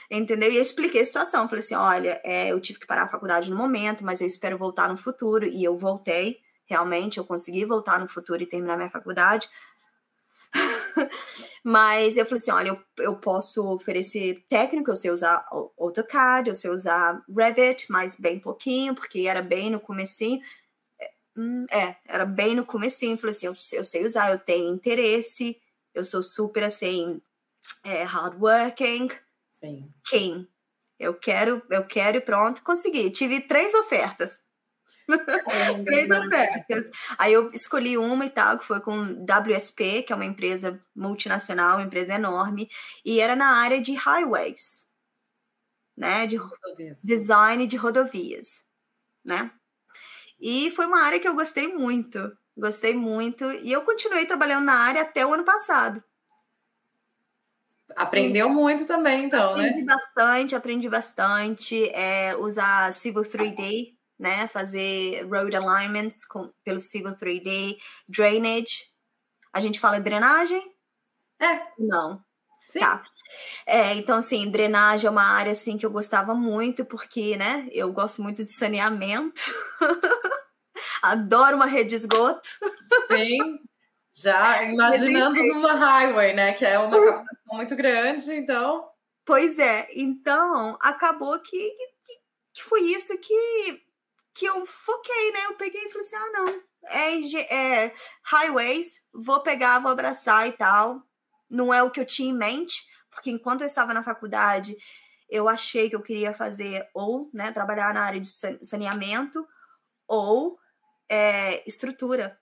Entendeu? E eu expliquei a situação. Falei assim: olha, é, eu tive que parar a faculdade no momento, mas eu espero voltar no futuro. E eu voltei realmente eu consegui voltar no futuro e terminar minha faculdade. <laughs> Mas eu falei assim: olha, eu, eu posso oferecer técnico, eu sei usar AutoCAD, eu sei usar Revit, mas bem pouquinho, porque era bem no comecinho. É, hum, é era bem no comecinho. Falei assim: eu, eu sei usar, eu tenho interesse, eu sou super assim, é, hardworking. Sim. Quem? Eu quero, eu quero e pronto, consegui. Tive três ofertas. É, Três ofertas. Aí eu escolhi uma e tal, que foi com WSP, que é uma empresa multinacional, uma empresa enorme, e era na área de highways, né? De rodovias. design de rodovias, né? E foi uma área que eu gostei muito, gostei muito, e eu continuei trabalhando na área até o ano passado. Aprendeu muito também, então, aprendi né? Aprendi bastante, aprendi bastante. É, usar Civil 3D, né? Fazer road alignments com, pelo Civil 3D, drainage. A gente fala drenagem? É. Não. Sim. Tá. É, então, assim, drenagem é uma área assim, que eu gostava muito, porque, né, eu gosto muito de saneamento. <laughs> Adoro uma rede de esgoto. Sim. Já imaginando numa highway, né? Que é uma captação muito grande, então. Pois é, então acabou que, que, que foi isso que que eu foquei, né? Eu peguei e falei assim: ah, não, é, é highways, vou pegar, vou abraçar e tal. Não é o que eu tinha em mente, porque enquanto eu estava na faculdade, eu achei que eu queria fazer ou né, trabalhar na área de saneamento ou é, estrutura.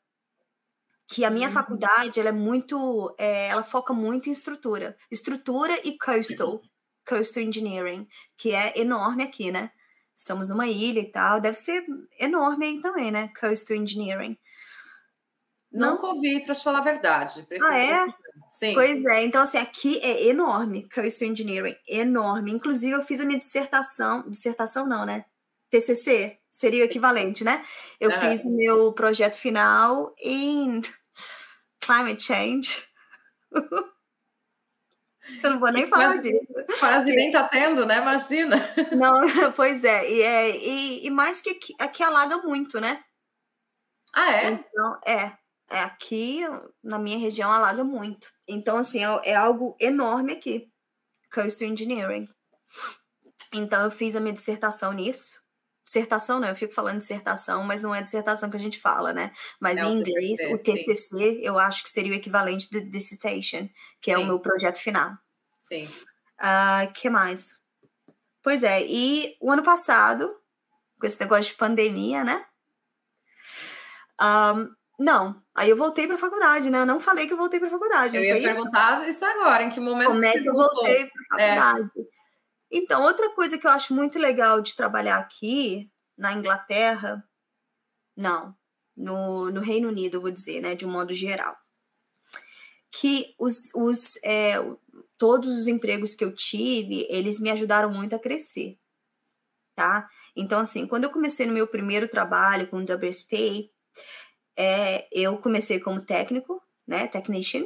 Que a minha uhum. faculdade ela é muito, é, ela foca muito em estrutura, estrutura e coastal, coastal engineering, que é enorme aqui, né? Estamos numa ilha e tal. Deve ser enorme aí também, né? Coastal Engineering. Nunca ouvi, para falar a verdade. Ah, é? Sim. Pois é, então assim, aqui é enorme, Coastal Engineering, enorme. Inclusive, eu fiz a minha dissertação, dissertação não, né? TCC, seria o equivalente, né? Eu é. fiz o meu projeto final em Climate Change. <laughs> Eu não vou nem falar quase, disso. Quase nem tá tendo, né? Imagina. <laughs> Não, <laughs> pois é. E, é, e, e mais que aqui, aqui alaga muito, né? Ah, é? Então, é. É aqui, na minha região, alaga muito. Então, assim, é, é algo enorme aqui. Coastal Engineering. Então, eu fiz a minha dissertação nisso. Dissertação, né? Eu fico falando dissertação, mas não é dissertação que a gente fala, né? Mas É em inglês, o TCC, eu acho que seria o equivalente de dissertation, que é o Sim. meu projeto final. Sim. Ah, que mais? Pois é, e o ano passado, com esse negócio de pandemia, né? Ahn, não, aí eu voltei para faculdade, né? Eu não falei que eu voltei para faculdade, Eu ia isso? perguntar isso agora, em que momento Como é que eu voltou? voltei para É. faculdade? Então, outra coisa que eu acho muito legal de trabalhar aqui na Inglaterra, não, no, no Reino Unido, eu vou dizer, né, de um modo geral, que os, os é, todos os empregos que eu tive, eles me ajudaram muito a crescer, tá? Então, assim, quando eu comecei no meu primeiro trabalho com o WSP, é, eu comecei como técnico, né, technician,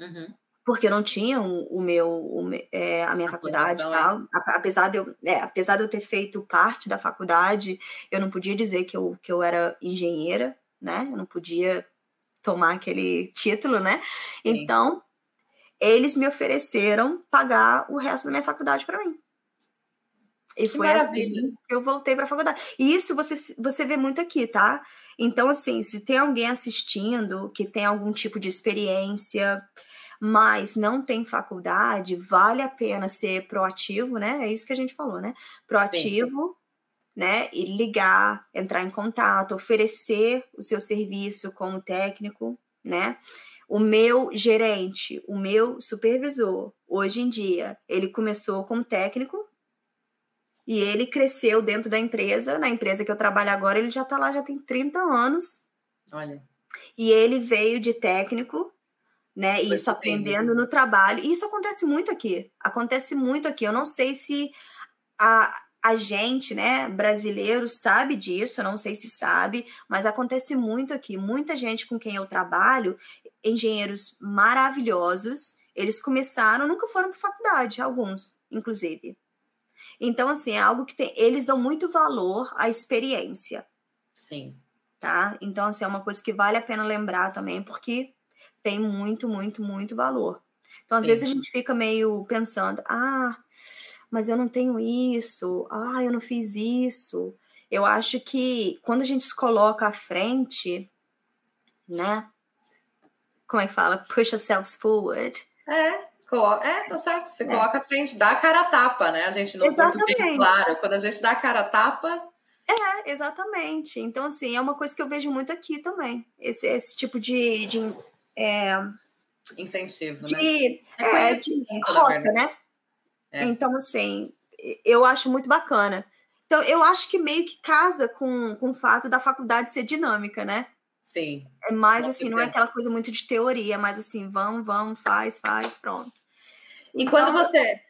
Uhum. Porque eu não tinha o, o meu o é, a minha A faculdade e formação, tal. Apesar de eu é, apesar de eu ter feito parte da faculdade eu não podia dizer que eu, que eu era engenheira né? Eu não podia tomar aquele título né? Sim. então eles me ofereceram pagar o resto da minha faculdade para mim. E Que foi maravilha. assim que eu voltei para a faculdade. E isso você você vê muito aqui tá? Então assim se tem alguém assistindo que tem algum tipo de experiência mas não tem faculdade, vale a pena ser proativo, né? É isso que a gente falou, né? Proativo, né? E ligar, entrar em contato, oferecer o seu serviço como técnico, né? O meu gerente, o meu supervisor, hoje em dia, ele começou como técnico e ele cresceu dentro da empresa. Na empresa que eu trabalho agora, ele já tá lá, já tem 30 anos. Olha. E ele veio de técnico, né? Foi Isso aprendendo no trabalho. E isso acontece muito aqui. Acontece muito aqui. Eu não sei se a, a gente, né, brasileiro, sabe disso, eu não sei se sabe, mas acontece muito aqui. Muita gente com quem eu trabalho, engenheiros maravilhosos, eles começaram, nunca foram para faculdade, alguns, inclusive. Então, assim, é algo que tem, eles dão muito valor à experiência Sim. tá? Então, assim, é uma coisa que vale a pena lembrar também, porque tem muito, muito, muito valor. Então, às Sim. vezes a gente fica meio pensando, ah, mas eu não tenho isso, ah, eu não fiz isso. Eu acho que quando a gente se coloca à frente, né? Como é que fala? Push ourselves forward. É, é, tá certo. Você É. coloca a frente, dá a cara a tapa, né? A gente no português, claro. Quando a gente dá a cara a tapa, É, exatamente. Então, assim, é uma coisa que eu vejo muito aqui também. Esse, esse tipo de, de, é, incentivo, né? de, É é, de na rota, né? É. Então, assim, eu acho muito bacana. Então, eu acho que meio que casa com, com o fato da faculdade ser dinâmica, né? Sim. É mais assim, não é aquela coisa muito de teoria, é mais assim, vamos, vamos, faz, faz, pronto. E quando Então, você,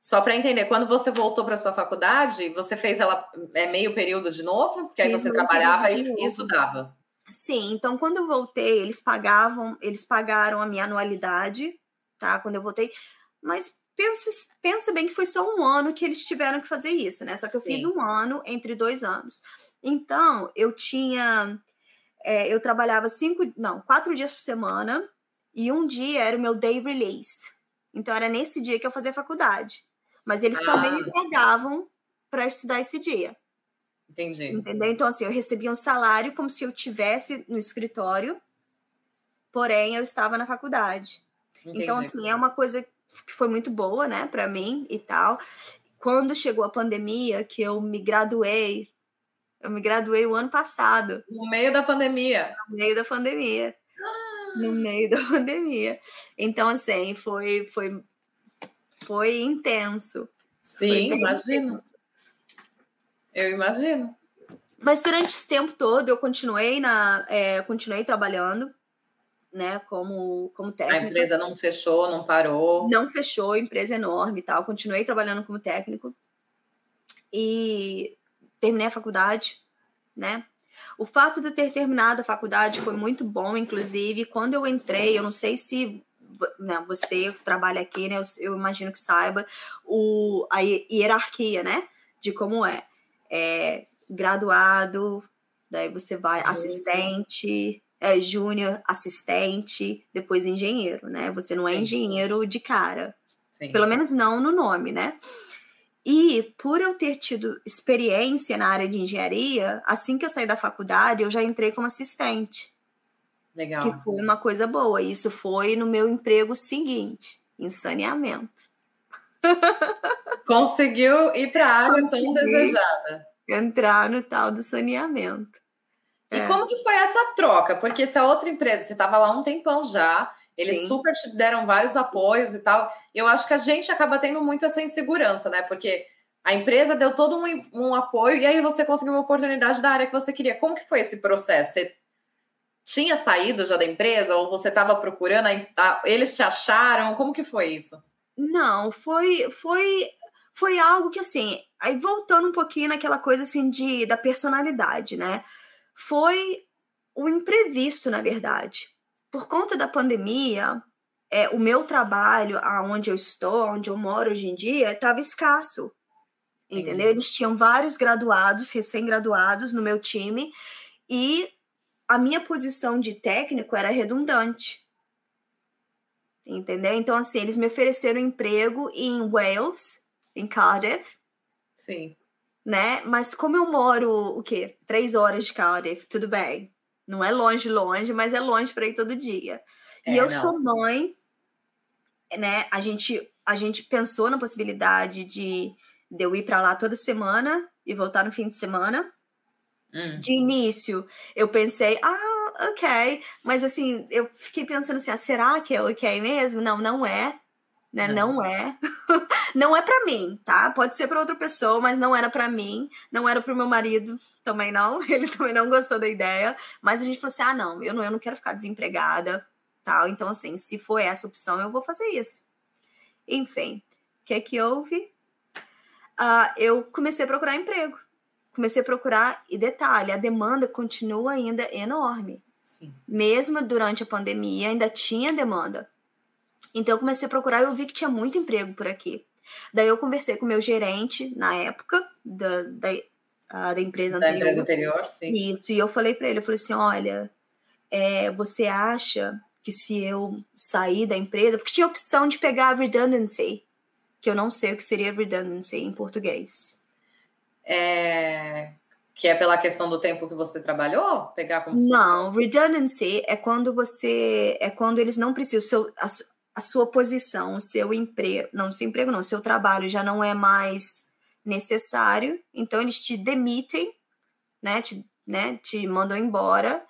só para entender, quando você voltou para sua faculdade, você fez ela é meio período de novo? Porque aí você trabalhava e, e estudava. Sim, então quando eu voltei, eles pagavam, eles pagaram a minha anualidade, tá? Quando eu voltei, mas pensa, pensa bem que foi só um ano que eles tiveram que fazer isso, né? Só que eu fiz Sim. um ano entre dois anos. Então, eu tinha. é, eu trabalhava cinco, não, quatro dias por semana, e um dia era o meu day release. Então, era nesse dia que eu fazia faculdade. Mas eles também Ah. me pagavam para estudar esse dia. Entendi. Entendeu? Então, assim, eu recebia um salário como se eu tivesse no escritório, porém eu estava na faculdade. entendi. Então, assim, é uma coisa que foi muito boa, né, para mim e tal. Quando chegou a pandemia, que eu me graduei, eu me graduei o ano passado, No meio da pandemia. no meio da pandemia. No meio da <laughs> pandemia. Então, assim, foi, foi, foi intenso. Foi Sim, bem imagino. intenso. Eu imagino. Mas durante esse tempo todo eu continuei na, é, continuei trabalhando, né, como como A técnica. empresa não fechou, não parou. Não fechou, empresa enorme e tal. Continuei trabalhando como técnico e terminei a faculdade, né? O fato de eu ter terminado a faculdade foi muito bom, inclusive quando eu entrei, eu não sei se né, você trabalha aqui, né? Eu, eu imagino que saiba o a hi- hierarquia, né? De como é, é graduado, daí você vai Uhum. assistente, é, júnior, assistente, depois engenheiro, né? Você não é engenheiro de cara, Sim. pelo menos não no nome, né? E por eu ter tido experiência na área de engenharia, assim que eu saí da faculdade, eu já entrei como assistente. Legal. Que foi uma coisa boa. Isso foi no meu emprego seguinte, em saneamento. <laughs> Conseguiu ir para a área Consegui tão desejada. Entrar no tal do saneamento. E é. como que foi essa troca? Porque essa outra empresa, você estava lá um tempão já, eles Sim. super te deram vários apoios e tal. Eu acho que a gente acaba tendo muito essa insegurança, né? Porque a empresa deu todo um, um apoio e aí você conseguiu uma oportunidade da área que você queria. Como que foi esse processo? Você tinha saído já da empresa ou você estava procurando? A, eles te acharam? Como que foi isso? Não, foi foi foi algo que assim, aí voltando um pouquinho naquela coisa assim de da personalidade, né? Foi o imprevisto, na verdade. Por conta da pandemia, é, o meu trabalho, aonde eu estou, onde eu moro hoje em dia, estava escasso. Entendeu? Eles tinham vários graduados, recém-graduados no meu time, e a minha posição de técnico era redundante entendeu? Então, assim, eles me ofereceram emprego em Wales, em Cardiff. Sim. Né? Mas como eu moro, o quê? Três horas de Cardiff, tudo bem. Não é longe, longe, mas é longe para ir todo dia. É, e eu não. sou mãe, né? A gente, a gente pensou na possibilidade de, de eu ir para lá toda semana e voltar no fim de semana. Hum. De início, eu pensei, ah, ok. Mas assim, eu fiquei pensando assim, ah, será que é ok mesmo? Não, não é. Né? Não, não é. não é <laughs> para mim, tá? Pode ser para outra pessoa, mas não era para mim, não era para o meu marido, também não. <laughs> Ele também não gostou da ideia. Mas a gente falou assim: ah, não, eu não, eu não quero ficar desempregada, tal. Então, assim, se for essa opção, eu vou fazer isso. Enfim, o que é que houve? Uh, eu comecei a procurar emprego comecei a procurar, e detalhe, a demanda continua ainda enorme. Sim. Mesmo durante a pandemia, ainda tinha demanda. Então eu comecei a procurar e eu vi que tinha muito emprego por aqui. Daí eu conversei com o meu gerente na época da, da, da empresa da anterior. empresa anterior, sim. Isso, e eu falei para ele, eu falei assim, olha, é, você acha que se eu sair da empresa, porque tinha a opção de pegar redundancy, que eu não sei o que seria redundancy em português. É, que é pela questão do tempo que você trabalhou? Pegar como Não, fosse... redundancy é quando você. É quando eles não precisam. Seu, a, a sua posição, o seu emprego. Não, o seu emprego não, o seu trabalho já não é mais necessário. Então eles te demitem, né? Te, né, te mandam embora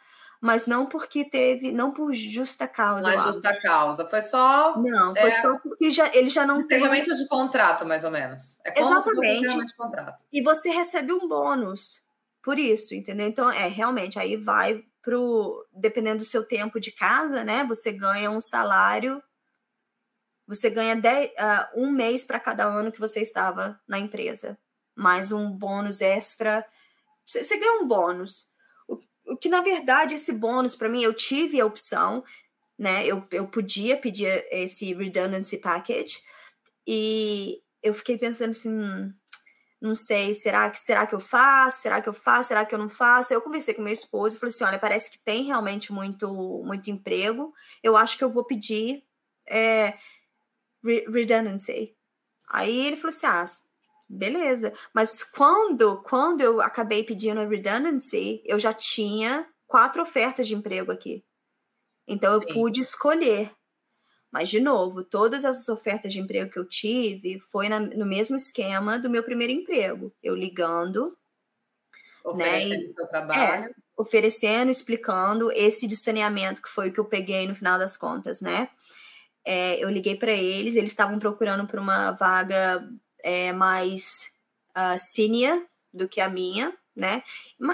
mas não porque teve, não por justa causa. Não é justa causa, foi só. Não, foi é, só porque já, ele já não tem. Encerramento de contrato, mais ou menos. É como Exatamente. se fosse de contrato. E você recebe um bônus por isso, entendeu? Então, é realmente, aí vai pro. Dependendo do seu tempo de casa, né? Você ganha um salário. Você ganha dez, uh, um mês para cada ano que você estava na empresa, mais um bônus extra. Você, ganha um bônus o que na verdade esse bônus para mim eu tive a opção, né? Eu, eu podia pedir esse redundancy package e eu fiquei pensando assim, hum, não sei, será que será que eu faço? Será que eu faço? Será que eu não faço? Eu conversei com meu esposo e falei assim, olha, parece que tem realmente muito muito emprego. Eu acho que eu vou pedir é, redundancy. Aí ele falou assim, ah, beleza. Mas quando, quando eu acabei pedindo a redundancy, eu já tinha quatro ofertas de emprego aqui. Então eu Sim. pude escolher. Mas, de novo, todas essas ofertas de emprego que eu tive foi na, no mesmo esquema do meu primeiro emprego. Eu ligando. Oferecendo né, seu trabalho. É, oferecendo, explicando esse de saneamento que foi o que eu peguei no final das contas, né? É, eu liguei para eles, eles estavam procurando por uma vaga é, mais uh, senior do que a minha, né?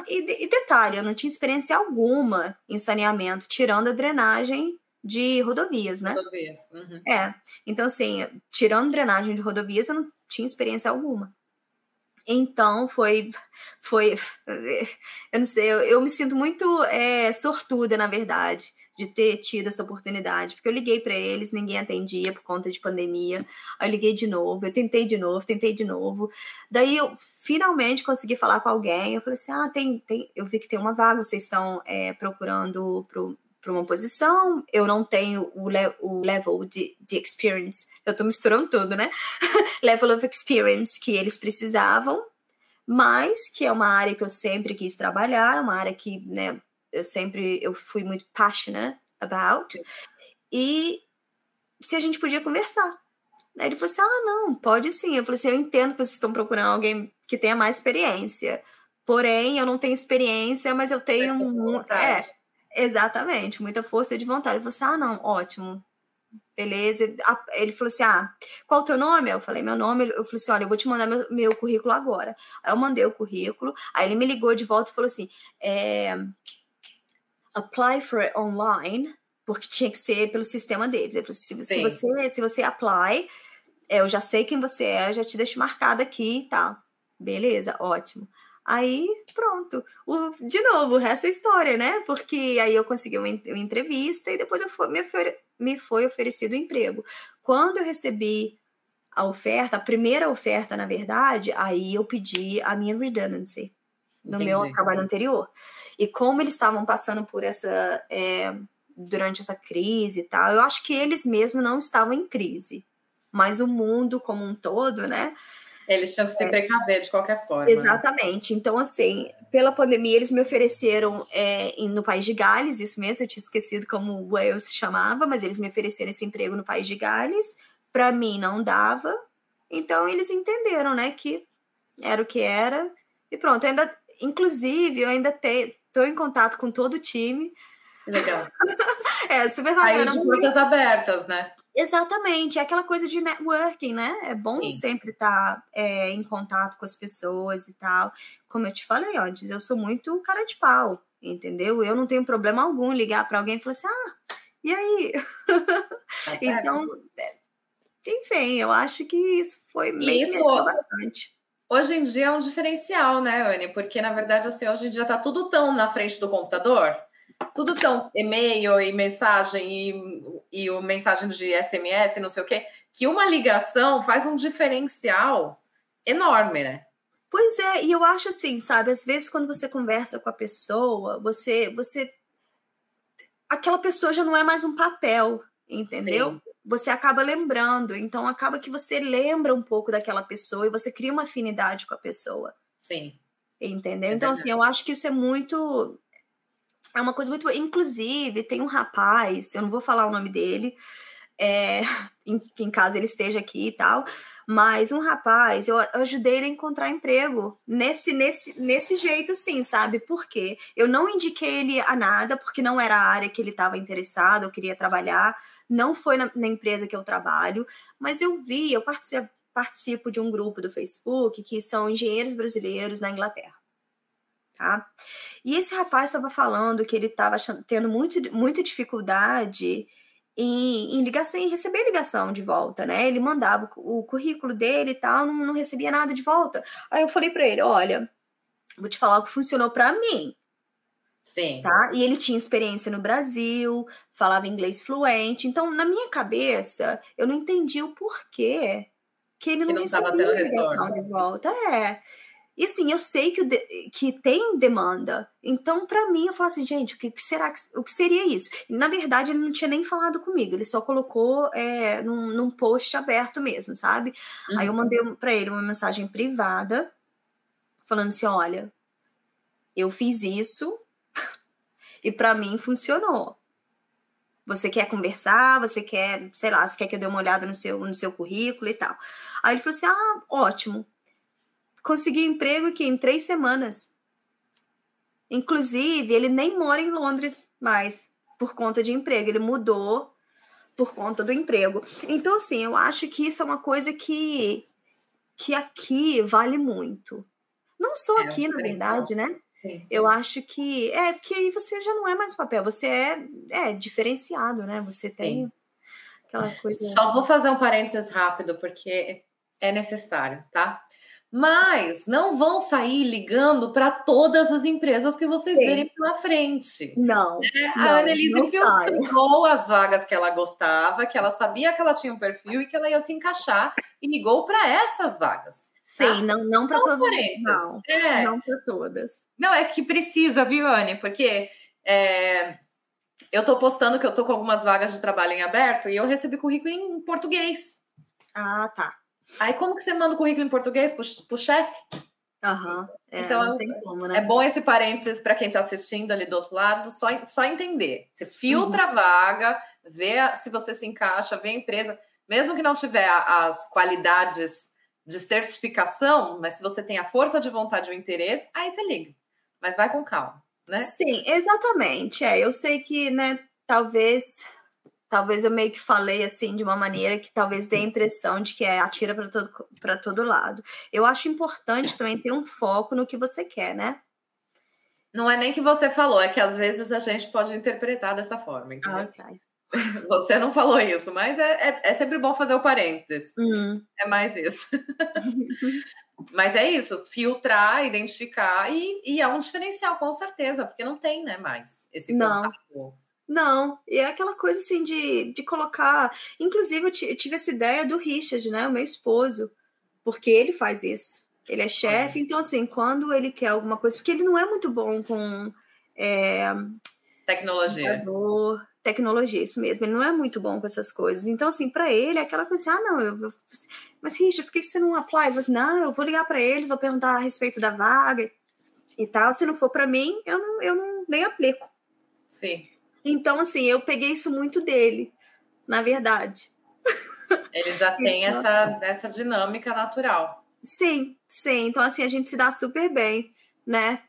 E, e, detalhe, eu não tinha experiência alguma em saneamento, tirando a drenagem de rodovias, né? Rodovias. Uhum. É. Então, assim, tirando drenagem de rodovias, eu não tinha experiência alguma. Então, foi. foi eu não sei, eu, eu me sinto muito é, sortuda, na verdade, de ter tido essa oportunidade, porque eu liguei para eles, ninguém atendia por conta de pandemia. Aí eu liguei de novo, eu tentei de novo, tentei de novo. Daí eu finalmente consegui falar com alguém. Eu falei assim: ah, tem, tem eu vi que tem uma vaga, vocês estão é, procurando para uma posição, eu não tenho o, le o level de, de experience, eu estou misturando tudo, né? <laughs> level of experience que eles precisavam, mas que é uma área que eu sempre quis trabalhar, uma área que, né, eu sempre eu fui muito passionate about. E se a gente podia conversar. Aí ele falou assim: ah, não, pode sim. Eu falei assim: eu entendo que vocês estão procurando alguém que tenha mais experiência. Porém, eu não tenho experiência, mas eu tenho. Um, é, exatamente, muita força de vontade. Ele falou assim: ah, não, ótimo. Beleza. Ele falou assim: ah, qual o teu nome? Eu falei: meu nome. Eu falei assim: olha, eu vou te mandar meu, meu currículo agora. Aí eu mandei o currículo. Aí ele me ligou de volta e falou assim: é, apply for it online porque tinha que ser pelo sistema deles. Ele falou, se, se, você, se você apply, é, eu já sei quem você é, já te deixo marcado aqui e tal. Beleza, ótimo. Aí, pronto. O, de novo, essa história, né? Porque aí eu consegui uma, uma entrevista e depois eu foi, me, foi, me foi oferecido o um emprego. Quando eu recebi a oferta, a primeira oferta, na verdade, aí eu pedi a minha redundancy no Entendi. meu trabalho anterior. E como eles estavam passando por essa. É, durante essa crise e tal. Eu acho que eles mesmos não estavam em crise, mas o mundo como um todo, né? Eles tinham que se é, precaver de qualquer forma. Exatamente. Então, assim, pela pandemia, eles me ofereceram é, no País de Gales, isso mesmo, eu tinha esquecido como o Wales se chamava, mas eles me ofereceram esse emprego no País de Gales. Para mim, não dava. Então, eles entenderam, né, que era o que era. E pronto, ainda, inclusive, eu ainda estou em contato com todo o time. Legal. <laughs> é, super bacana. Aí de portas abertas, né? Exatamente, é aquela coisa de networking, né? É bom Sim. sempre estar tá, é, em contato com as pessoas e tal. Como eu te falei antes, eu sou muito cara de pau, entendeu? Eu não tenho problema algum ligar para alguém e falar assim: ah, e aí? Tá <laughs> então, é, enfim, eu acho que isso foi meio isso, bastante. Hoje em dia é um diferencial, né, Anne? Porque, na verdade, assim, hoje em dia tá tudo tão na frente do computador tudo tão e-mail e mensagem e, e o mensagem de SMS, não sei o quê, que uma ligação faz um diferencial enorme, né? Pois é, e eu acho assim, sabe, às vezes quando você conversa com a pessoa, você você aquela pessoa já não é mais um papel, entendeu? Sim. Você acaba lembrando, então acaba que você lembra um pouco daquela pessoa e você cria uma afinidade com a pessoa. Sim. Entendeu? É então, assim, eu acho que isso é muito é uma coisa muito. Inclusive, tem um rapaz, eu não vou falar o nome dele, é, <laughs> em, em caso ele esteja aqui e tal, mas um rapaz, eu ajudei ele a encontrar emprego nesse, nesse, nesse jeito, sim, sabe? Por quê? Eu não indiquei ele a nada, porque não era a área que ele estava interessado, eu queria trabalhar, não foi na, na, empresa que eu trabalho, mas eu vi, eu participo de um grupo do Facebook que são engenheiros brasileiros na Inglaterra tá? E esse rapaz estava falando que ele estava tendo muito, muita dificuldade em, em, ligação, em receber ligação de volta, né? Ele mandava o, currículo dele e tal, não, não recebia nada de volta. Aí eu falei para ele, olha, vou te falar o que funcionou para mim. Sim. Tá? E ele tinha experiência no Brasil, falava inglês fluente. Então, na minha cabeça, eu não entendi o porquê que ele que não, não recebia ligação de volta. É. E assim, eu sei que, de, que tem demanda. Então, para mim, eu falo assim, gente, o que, que, será que, o que seria isso? E, na verdade, ele não tinha nem falado comigo, ele só colocou é, num, num post aberto mesmo, sabe? Uhum. Aí eu uhum. mandei para ele uma mensagem privada, falando assim: olha, eu fiz isso <laughs> e para mim funcionou. Você quer conversar? Você quer, sei lá, você quer que eu dê uma olhada no seu, no seu currículo e tal? Aí ele falou assim: ah, ótimo conseguiu emprego que em três semanas. Inclusive, ele nem mora em Londres mais por conta de emprego. Ele mudou por conta do emprego. Então, assim, eu acho que isso é uma coisa que, que aqui vale muito. Não só é, aqui, na verdade, né? Sim. Eu acho que é porque aí você já não é mais papel, você é, é diferenciado, né? Você tem Sim. aquela coisa. Só vou fazer um parênteses rápido, porque é necessário, tá? Mas não vão sair ligando para todas as empresas que vocês Sim. verem pela frente. Não. Né? A Annelise filtrou as vagas que ela gostava, que ela sabia que ela tinha um perfil e que ela ia se encaixar e ligou para essas vagas. Sim, tá? não, não para todas. Não, é. não para todas. Não, é que precisa, viu, Anne? Porque é, eu tô postando que eu tô com algumas vagas de trabalho em aberto e eu recebi currículo em português. Ah, tá. Aí como que você manda o currículo em português pro, pro chefe? Aham. É, Então, tem como, né? É bom esse parênteses para quem está assistindo ali do outro lado, só, só entender. Você filtra a vaga, vê a- se você se encaixa, vê a empresa, mesmo que não tiver as qualidades de certificação, mas se você tem a força de vontade e o interesse, aí você liga. Mas vai com calma, né? Sim, exatamente. É, eu sei que, né, talvez talvez eu meio que falei assim de uma maneira que talvez dê a impressão de que é atira para todo para todo lado. Eu acho importante também ter um foco no que você quer, né? Não é nem que você falou, é que às vezes a gente pode interpretar dessa forma. entendeu? Ah, ok. <laughs> Você não falou isso, mas é, é, é sempre bom fazer o parênteses. Hum, É mais isso. <laughs> Mas é isso, filtrar, identificar e, e é um diferencial, com certeza, porque não tem, né, mais esse contato. Não, e é aquela coisa assim de, de colocar. Inclusive, eu, ti- eu tive essa ideia do Richard, né? O meu esposo, porque ele faz isso. Ele é chefe, então, assim, quando ele quer alguma coisa, porque ele não é muito bom com é, Tecnologia. computador, tecnologia, isso mesmo. Ele não é muito bom com essas coisas. Então, assim, para ele é aquela coisa assim: ah, não, eu, eu- mas Richard, por que você não apply? Eu assim, não, eu vou ligar para ele, vou perguntar a respeito da vaga e tal. Se não for para mim, eu, não, eu não, nem aplico. Sim. Então, assim, eu peguei isso muito dele, na verdade. Ele já tem Então- essa, essa dinâmica natural. Sim, sim. Então, assim, a gente se dá super bem, né?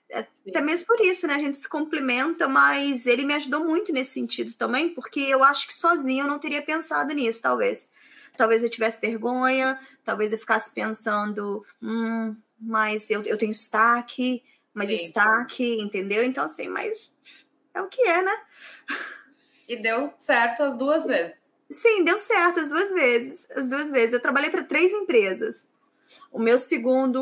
Até mesmo por isso, né? A gente se complementa, mas ele me ajudou muito nesse sentido também, porque eu acho que sozinho eu não teria pensado nisso, talvez. Talvez eu tivesse vergonha, talvez eu ficasse pensando, hum, mas eu, eu tenho destaque, mas Sim. destaque, entendeu? Então, assim, mas é o que é, né? E deu certo as duas vezes. Sim, deu certo as duas vezes. As duas vezes. Eu trabalhei para três empresas. O meu segundo,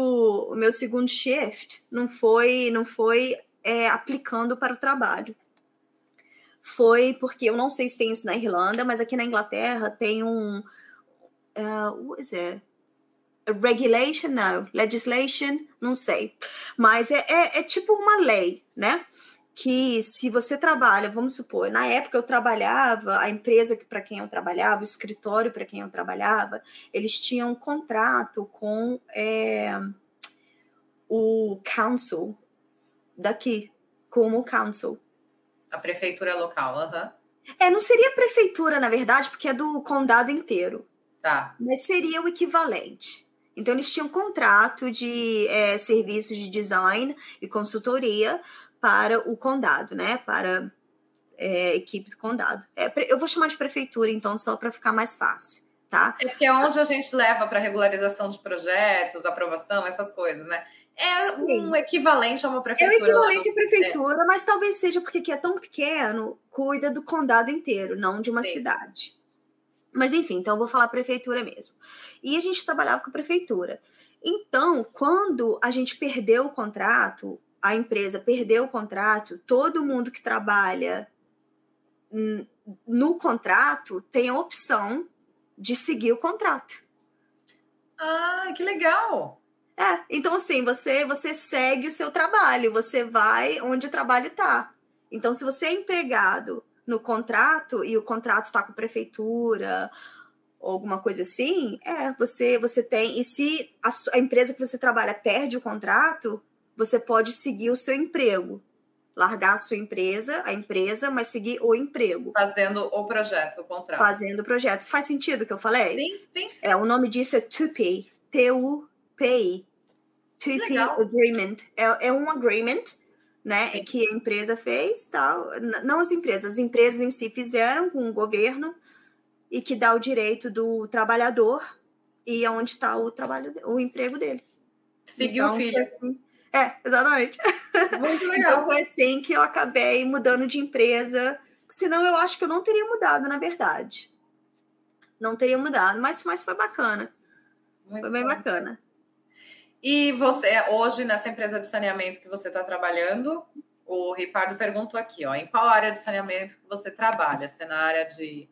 o meu segundo shift não foi, não foi é, aplicando para o trabalho. Foi porque eu não sei se tem isso na Irlanda, mas aqui na Inglaterra tem um, uh, what is it? Regulation, não, legislation, não sei. Mas é, é, é tipo uma lei, né? Que se você trabalha, vamos supor, na época eu trabalhava, a empresa que para quem eu trabalhava, o escritório para quem eu trabalhava, eles tinham um contrato com é, o council daqui, como council. A prefeitura local, aham. É, não seria prefeitura, na verdade, porque é do condado inteiro, Tá. mas seria o equivalente. Então, eles tinham contrato de é, serviços de design e consultoria para o condado, né? Para é, equipe do condado. É, eu vou chamar de prefeitura, então, só para ficar mais fácil, tá? É porque é onde a gente leva para regularização de projetos, aprovação, essas coisas, né? É Sim. um equivalente a uma É o prefeitura. equivalente à prefeitura, mas talvez seja porque aqui é tão pequeno, cuida do condado inteiro, não de uma Sim. cidade. Mas enfim, então eu vou falar prefeitura mesmo. E a gente trabalhava com a prefeitura. Então, quando a gente perdeu o contrato, a empresa perdeu o contrato, todo mundo que trabalha no contrato tem a opção de seguir o contrato. Ah, que legal! É, então assim, você você segue o seu trabalho, você vai onde o trabalho está. Então, se você é empregado no contrato e o contrato está com a prefeitura ou alguma coisa assim, é, você você tem. E se a, a empresa que você trabalha perde o contrato, você pode seguir o seu emprego. Largar a sua empresa, a empresa, mas seguir o emprego, Fazendo o projeto, o contrato. fazendo o projeto. Faz sentido o que eu falei? Sim, sim, sim. É, o nome disso é TUPI. T-U-P-I. TUPI. Agreement. É, é um agreement, né, Sim. que a empresa fez, tal. Não as empresas, as empresas em si fizeram com o governo e que dá o direito do trabalhador e aonde está o trabalho, o emprego dele. Seguiu Então, o filho. assim. É, exatamente. Muito <laughs> Então legal. foi assim que eu acabei mudando de empresa. Senão eu acho que eu não teria mudado, na verdade. Não teria mudado, mas, mas foi bacana. Muito Foi bem bom. bacana. E você, hoje, nessa empresa de saneamento que você está trabalhando, o Ricardo perguntou aqui, ó, em qual área de saneamento que você trabalha? Se é na área de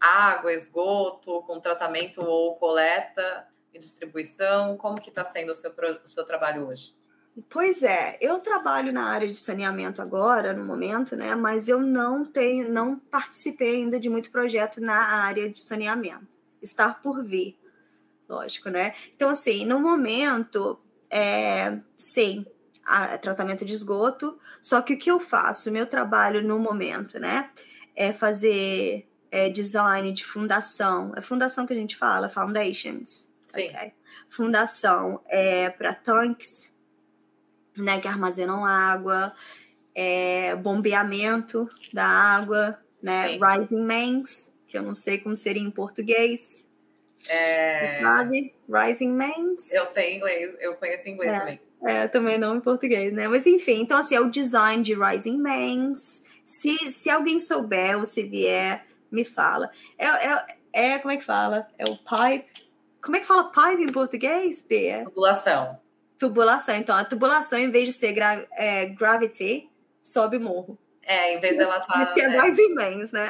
água, esgoto, com tratamento ou coleta e distribuição? Como que está sendo o seu, o seu trabalho hoje? Pois é, eu trabalho na área de saneamento agora, no momento, né? Mas eu não tenho, não participei ainda de muito projeto na área de saneamento. Estar por vir, lógico, né? Então, assim, no momento, é, sim, a, tratamento de esgoto. Só que o que eu faço, meu trabalho no momento, né? É fazer é, design de fundação. É fundação que a gente fala, foundations. Sim. Okay? Fundação é para tanques né, que armazenam água, é, bombeamento da água, né, Sim. rising mains, que eu não sei como seria em português. É... Você sabe? Rising mains? Eu sei inglês, eu conheço inglês é. também. É, também não em português, né? Mas enfim, então assim, é o design de rising mains. Se, se alguém souber ou se vier, me fala. É, é, é, como é que fala? É o pipe. Como é que fala pipe em português, Bia? Tubulação tubulação. Então, a tubulação, em vez de ser gra é, gravity, sobe morro. É, em vez dela estar. Isso que é né? <laughs> Rising Mans, né?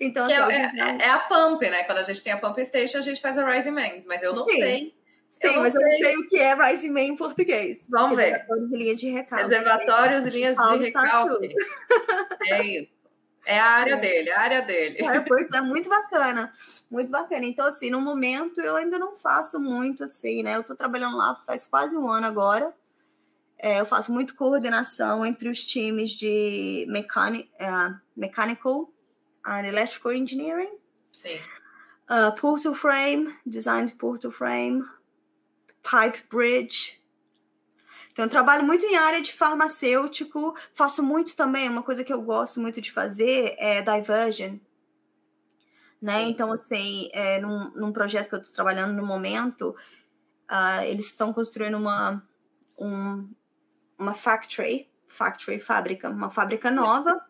Então, assim, é, é, é, a pump, né? Quando a gente tem a pump station, a gente faz a Rising Mans, mas eu não Sim. sei. Sim, eu mas sei. eu não sei o que é Rising Man em português. Vamos ver. Reservatórios e linhas de recalque. Reservatórios e linhas de recalque. É isso. É a área dele, é a área dele. É, <laughs> pois é, muito bacana, muito bacana. Então, assim, no momento eu ainda não faço muito assim, né? Eu tô trabalhando lá faz quase um ano agora. É, eu faço muito coordenação entre os times de mecanic, uh, Mechanical and Electrical Engineering. Sim. Uh, portal Frame, Design de Portal Frame, Pipe Bridge, então, eu trabalho muito em área de farmacêutico, faço muito também, uma coisa que eu gosto muito de fazer é diversion. Né? Então, assim, é, num, num projeto que eu estou trabalhando no momento, uh, eles estão construindo uma, um, uma factory, factory, fábrica, uma fábrica nova,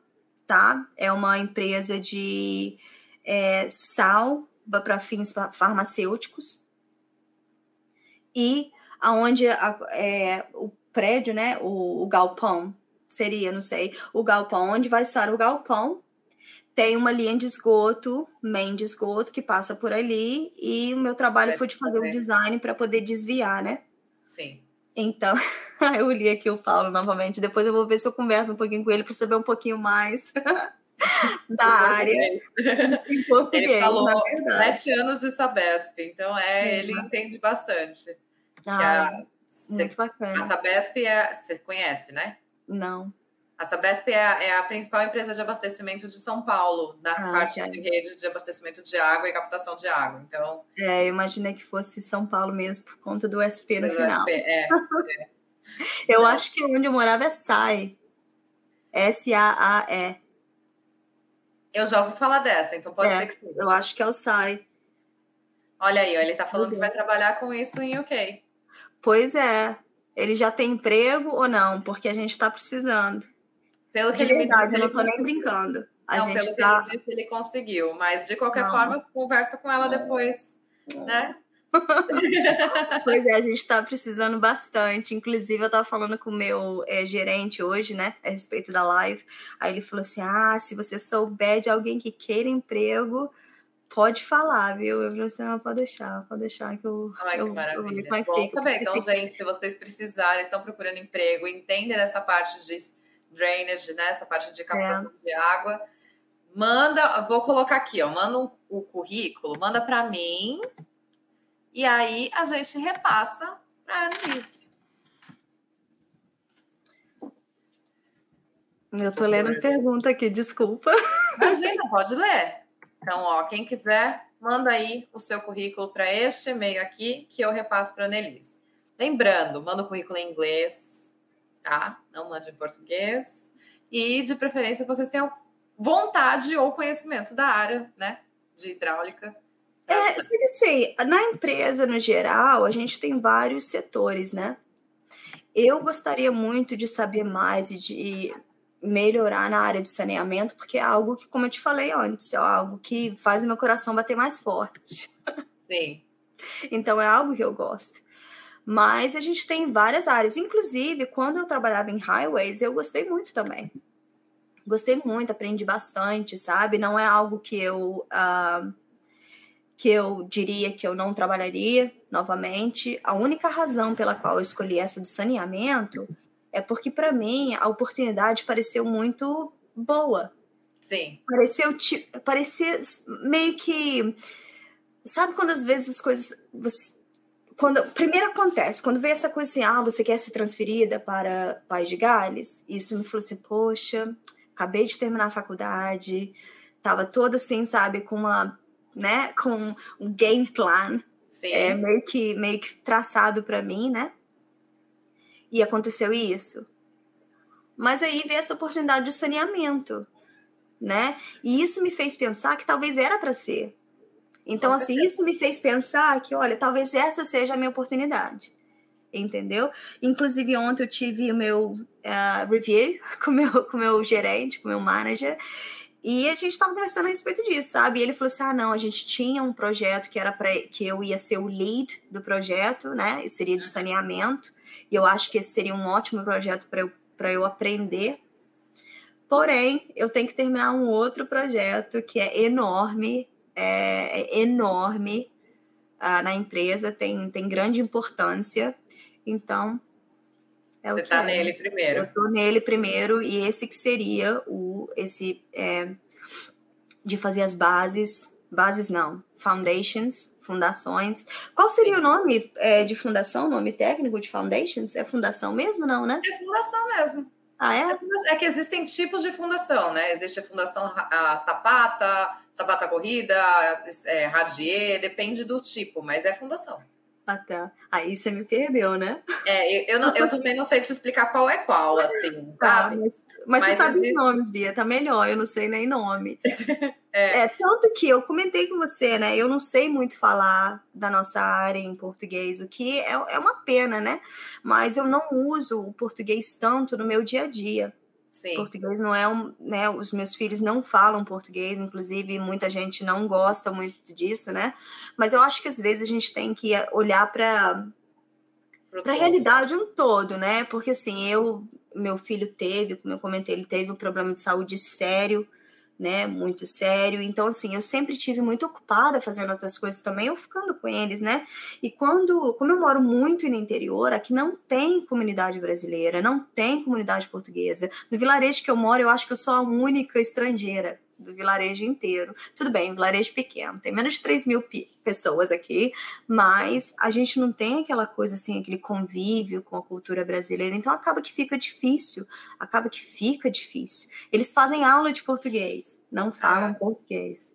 tá? É uma empresa de é, sal para fins farmacêuticos. E aonde a, é, o prédio, né, o, o galpão, seria, não sei, o galpão, onde vai estar o galpão, tem uma linha de esgoto, main de esgoto, que passa por ali, e o meu trabalho foi de fazer o design para poder desviar, né? Sim. Então, <laughs> eu li aqui o Paulo novamente, depois eu vou ver se eu converso um pouquinho com ele para saber um pouquinho mais <laughs> da área em português. Ele falou sete anos de Sabesp, então é, ele entende bastante. Ah, a, muito bacana. A Sabesp é, você conhece, né? Não. A Sabesp é a, é a, principal empresa de abastecimento de São Paulo, na ah, parte de rede de abastecimento de água e captação de água. Então, é, eu imaginei que fosse São Paulo mesmo, por conta do SP no final. SP, é, é. <laughs> eu acho que onde eu morava é SAE. S-A-A-E. Eu já ouvi falar dessa, então pode é, ser que sim. Eu acho que é o SAE. Olha aí, ele tá falando que vai trabalhar com isso em UK. Pois é. Ele já tem emprego ou não? Porque a gente está precisando. Pelo que de ele verdade, eu não tô nem brincando. A não, gente pelo tá... que ele disse, ele conseguiu. Mas, de qualquer não. forma, conversa com ela depois, né? <laughs> pois é, a gente está precisando bastante. Inclusive, eu estava falando com o meu é, gerente hoje, né, a respeito da live. Aí ele falou assim: ah, se você souber de alguém que queira emprego, pode falar, viu? Eu falei assim, ah, pode deixar, pode deixar que eu. Ai, eu, que maravilha. Eu, Bom saber. Então, gente, se vocês precisarem, estão procurando emprego, entendem dessa parte de drainage, né? Essa parte de captação é. de água. Manda, vou colocar aqui, ó. Manda um, o currículo, manda para mim. E aí a gente repassa para a Annelise. Eu tô lendo pergunta aqui, desculpa. Imagina, pode ler. Então, ó, quem quiser, manda aí o seu currículo para este e-mail aqui que eu repasso para a Nelise. Lembrando, manda o currículo em inglês, tá? Não mande em português. E, de preferência, vocês tenham vontade ou conhecimento da área, né? De hidráulica. É, sei, na empresa, no geral, a gente tem vários setores, né? Eu gostaria muito de saber mais e de melhorar na área de saneamento, porque é algo que, como eu te falei antes, é algo que faz o meu coração bater mais forte. Sim. então é algo que eu gosto. Mas a gente tem várias áreas. Inclusive, quando eu trabalhava em highways, eu gostei muito também. Gostei muito, aprendi bastante, sabe? Não é algo que eu uh, que eu diria que eu não trabalharia. novamente, a única razão pela qual eu escolhi essa do saneamento é porque, para mim, a oportunidade pareceu muito boa. Sim. Pareceu, parecia meio que. Sabe quando às vezes as coisas. Você, quando primeiro acontece, quando vê essa coisa assim, ah, você quer ser transferida para País de Gales, isso me falou assim, poxa, acabei de terminar a faculdade, tava toda assim, sabe, com uma, né, com um game plan, Sim. É, meio que meio que traçado para mim, né? E aconteceu isso. Mas aí veio essa oportunidade de saneamento, né? E isso me fez pensar que talvez era para ser. Então, assim, isso me fez pensar que, olha, talvez essa seja a minha oportunidade. Entendeu? Inclusive, ontem eu tive o meu uh, review <laughs> com meu, o com meu gerente, com o meu manager, e a gente estava conversando a respeito disso, sabe? E ele falou assim: ah, não, a gente tinha um projeto que era para que eu ia ser o lead do projeto, né? E seria de saneamento. E eu acho que esse seria um ótimo projeto para eu, eu aprender. Porém, eu tenho que terminar um outro projeto que é enorme, é, é enorme uh, na empresa, tem, tem grande importância. Então, é Você está é. nele primeiro. Eu estou nele primeiro, e esse que seria o esse é, de fazer as bases, bases não, foundations, fundações. Qual seria Sim. o nome é, de fundação, nome técnico de foundations? É fundação mesmo, não, né? É fundação mesmo. Ah, é? É, é que existem tipos de fundação, né? Existe a fundação a sapata, sapata corrida, é, radier, depende do tipo, mas é fundação. Até. Ah, Aí você me perdeu, né? É, eu, eu, não, eu também não sei te explicar qual é qual, assim, tá, sabe? Mas, mas, mas, você sabe existe... os nomes, Bia, tá melhor, eu não sei nem nome. <laughs> é. é. tanto que eu comentei com você, né? Eu não sei muito falar da nossa área em português, o que é, é uma pena, né? Mas eu não uso o português tanto no meu dia a dia. Sim. Português não é um, né? Os meus filhos não falam português, inclusive muita gente não gosta muito disso, né? Mas eu acho que às vezes a gente tem que olhar para para a realidade um todo, né? Porque assim, eu, meu filho teve, como eu comentei, ele teve um problema de saúde sério né, muito sério. Então, assim, eu sempre tive muito ocupada fazendo outras coisas também, ou ficando com eles, né? E quando, como eu moro muito no interior, aqui não tem comunidade brasileira, não tem comunidade portuguesa. No vilarejo que eu moro, eu acho que eu sou a única estrangeira do vilarejo inteiro. Tudo bem, vilarejo pequeno, tem menos de 3 mil pessoas aqui, mas a gente não tem aquela coisa assim, aquele convívio com a cultura brasileira, então acaba que fica difícil, acaba que fica difícil. Eles fazem aula de português, não falam ah. português.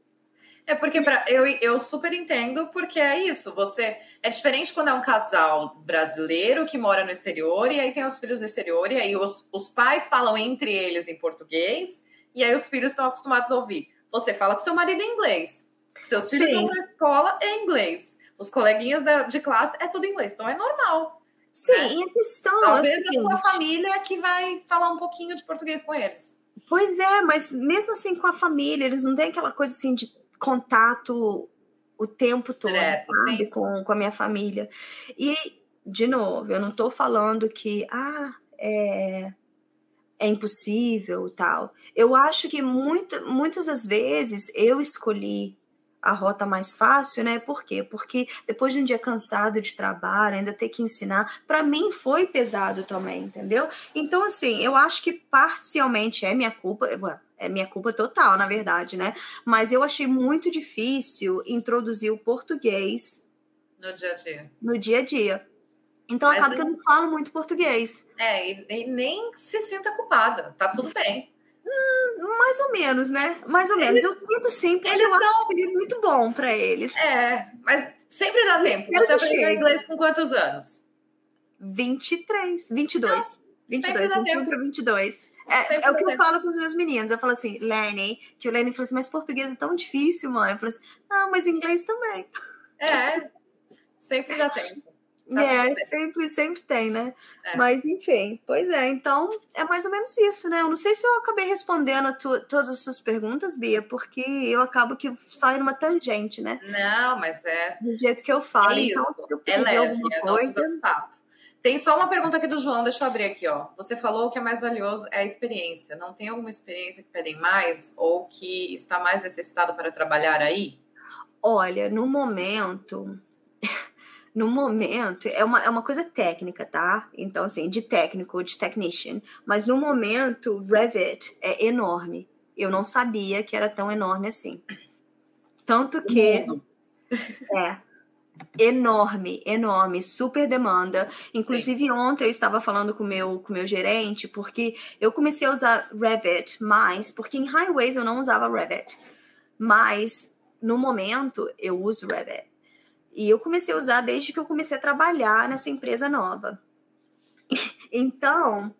É porque pra, eu, eu super entendo, porque é isso, você. É diferente quando é um casal brasileiro que mora no exterior e aí tem os filhos no exterior, e aí os, os pais falam entre eles em português e aí os filhos estão acostumados a ouvir. Você fala com seu marido em inglês. Seus filhos vão na escola em inglês. Os coleguinhas da, de classe é tudo em inglês. Então é normal. Sim, né? e a questão Talvez é a sua família que vai falar um pouquinho de português com eles. Pois é, mas mesmo assim com a família, eles não têm aquela coisa assim de contato o tempo todo, é, sabe? Com, com a minha família. E, de novo, eu não estou falando que, ah, é, é impossível tal. Eu acho que muito, muitas das vezes eu escolhi a rota mais fácil, né? Por quê? Porque depois de um dia cansado de trabalho, ainda ter que ensinar, para mim foi pesado também, entendeu? Então, assim, eu acho que parcialmente é minha culpa, é minha culpa total, na verdade, né? Mas eu achei muito difícil introduzir o português no dia a dia. No dia a dia. Então Mas acaba que eu não falo muito português. É, e, e, nem se sinta culpada, tá tudo bem. Hum, mais ou menos, né? Mais ou menos. eu sinto sim, porque eu são... acho que é muito bom para eles. É, mas sempre dá tempo. Você aprendeu inglês com quantos anos? 23, 22. Não, 22, 21 para 22. É, é o que eu falo com os meus meninos. Eu falo assim, Lenny, que o Lenny falou assim, mas português é tão difícil, mãe. Eu falo assim, ah, mas inglês também. É, sempre dá <laughs> tempo. Tá é, sempre, sempre tem, né? É. Mas, enfim, pois é. Então, é mais ou menos isso, né? Eu não sei se eu acabei respondendo tu, todas as suas perguntas, Bia, porque eu acabo que saio numa tangente, né? Não, mas é... Do jeito que eu falo. É então, isso. Então, eu é leve, alguma é coisa... Tem só uma pergunta aqui do João, deixa eu abrir aqui, ó. Você falou que é mais valioso é a experiência. Não tem alguma experiência que pedem mais ou que está mais necessitado para trabalhar aí? Olha, no momento <laughs> no momento, é uma, é uma coisa técnica, tá? Então, assim, de técnico, de technician. Mas no momento, Revit é enorme. Eu não sabia que era tão enorme assim. Tanto que. É. Enorme, enorme, super demanda. Inclusive, Sim. ontem eu estava falando com meu, o com meu gerente, porque eu comecei a usar Revit mais, porque em highways eu não usava Revit. Mas, no momento, eu uso Revit. E eu comecei a usar desde que eu comecei a trabalhar nessa empresa nova. <laughs> Então,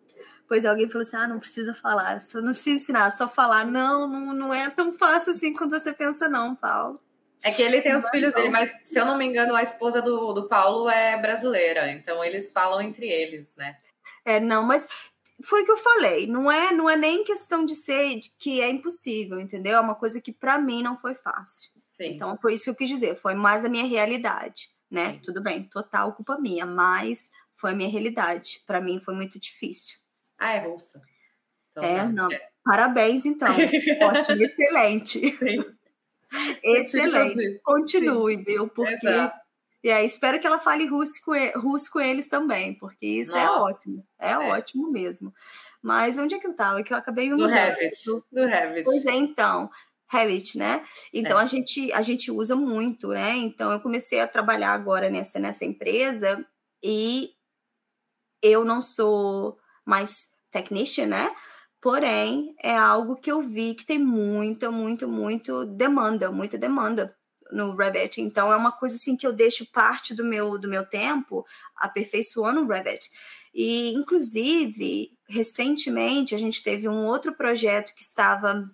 pois alguém falou assim: ah, não precisa falar, só não precisa ensinar, só falar. Não, não, não é tão fácil assim quando você pensa, não, Paulo. É que ele tem os filhos dele, mas se eu não me engano, a esposa do, do Paulo é brasileira, então eles falam entre eles, né? É, não, mas foi o que eu falei, não é, não é nem questão de ser de que é impossível, entendeu? É uma coisa que para mim não foi fácil. Sim. Então foi isso que eu quis dizer, foi mais a minha realidade, né? Sim. Tudo bem, total culpa minha, mas foi a minha realidade. Para mim foi muito difícil. Ah, é russa. Então, é, não. É. Parabéns, então. <laughs> Ótimo, excelente. Sim. <laughs> Excelente. Continue, Sim. viu? Porque. Exato. E aí, espero que ela fale russo com, russo com eles também, porque isso é Nossa. é ótimo. É, é, ótimo mesmo. Mas onde é que eu estava? Que eu acabei me Do Revit. Do Revit. Pois é, então. Revit, né? Então é. a gente a gente usa muito, né? Então eu comecei a trabalhar agora nessa nessa empresa e eu não sou mais technician, né? Porém, é algo que eu vi que tem muita, muito, muito demanda, muita demanda no Revit. Então é uma coisa assim que eu deixo parte do meu do meu tempo aperfeiçoando o Revit. E inclusive, recentemente a gente teve um outro projeto que estava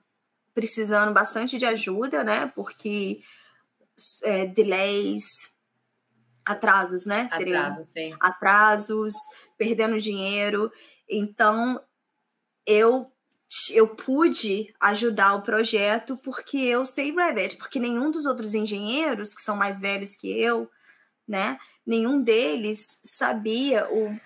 precisando bastante de ajuda, né? Porque é, delays, atrasos, né? Atrasos, sim. Atrasos, perdendo dinheiro. Então, eu eu pude ajudar o projeto porque eu sei Revit, porque nenhum dos outros engenheiros que são mais velhos que eu, né? Nenhum deles sabia o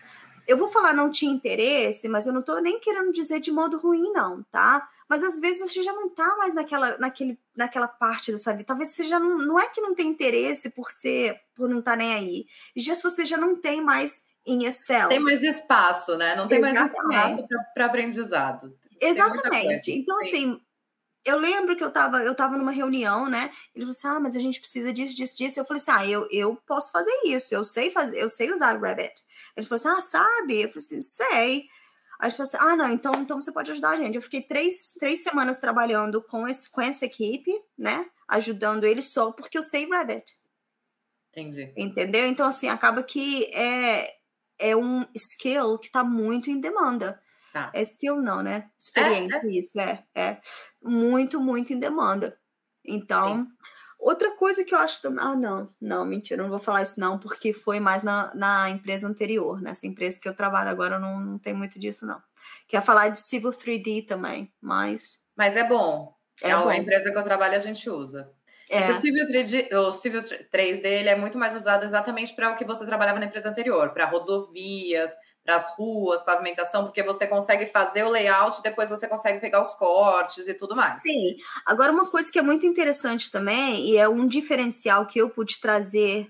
eu vou falar não tinha interesse, mas eu não tô nem querendo dizer de modo ruim não, tá? Mas às vezes você já não tá mais naquela, naquele, naquela parte da sua vida. Talvez você já não, não é que não tem interesse por ser, por não estar tá nem aí. Já se você já não tem mais em Excel. Tem mais espaço, né? Não tem Exatamente. mais espaço para aprendizado. Exatamente. Então, assim, eu lembro que eu estava eu tava numa reunião, né? Ele falou assim: ah, mas a gente precisa disso, disso, disso. Eu falei assim: ah, eu, eu posso fazer isso, eu sei fazer, eu sei usar Revit. Ele falou assim: ah, sabe? Eu falei assim, sei. Aí falou assim: ah, não, então, então você pode ajudar a gente. Eu fiquei três, três semanas trabalhando com, esse, com essa equipe, né? Ajudando eles só porque eu sei Revit. Entendi. Entendeu? Então, assim, acaba que é, é um skill que está muito em demanda. Tá. É skill, não, né? Experiência, é, é. isso, é. É muito, muito em demanda. Então. Sim. Outra coisa que eu acho também. Ah, não, não, mentira, não vou falar isso não, porque foi mais na, na empresa anterior. Nessa né? empresa que eu trabalho agora não, não tem muito disso, não. Quer falar de Civil 3D também, mas. Mas é bom. É, é bom. a empresa que eu trabalho a gente usa. É. O Civil 3D, o Civil 3D ele é muito mais usado exatamente para o que você trabalhava na empresa anterior, para rodovias, para as ruas, pavimentação, porque você consegue fazer o layout, depois você consegue pegar os cortes e tudo mais. Sim. Agora, uma coisa que é muito interessante também, e é um diferencial que eu pude trazer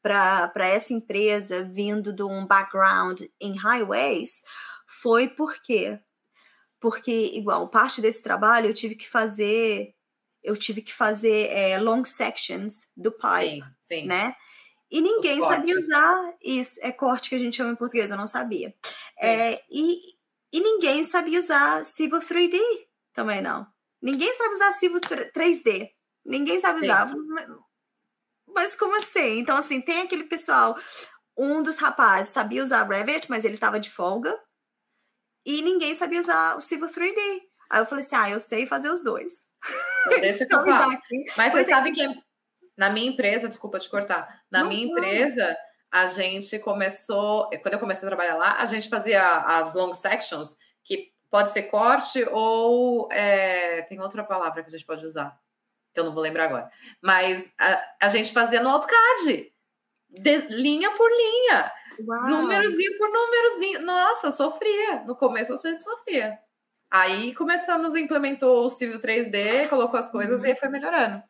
para essa empresa, vindo de um background em highways, foi porque porque igual parte desse trabalho eu tive que fazer eu tive que fazer é, long sections do pipe, sim, sim. né? E ninguém sabia usar isso. É corte que a gente chama em português, eu não sabia. É, e, e ninguém sabia usar Civil 3D também não. Ninguém sabe usar Civil 3D. Ninguém sabe usar. Mas, mas como assim? Então, assim, tem aquele pessoal. Um dos rapazes sabia usar Revit, mas ele estava de folga. E ninguém sabia usar o Civil 3D. Aí eu falei assim: ah, eu sei fazer os dois. Então, deixa <laughs> que eu então, faço. Mas você é. sabe que na minha empresa, desculpa te cortar, na não, minha não. empresa, a gente começou, quando eu comecei a trabalhar lá, a gente fazia as long sections, que pode ser corte ou é, tem outra palavra que a gente pode usar, que eu não vou lembrar agora. Mas a, a gente fazia no AutoCAD, de, linha por linha, Uau. númerozinho por númerozinho. Nossa, sofria. No começo a gente sofria. Aí começamos, implementou o Civil 3D, colocou as coisas uhum. e aí foi melhorando.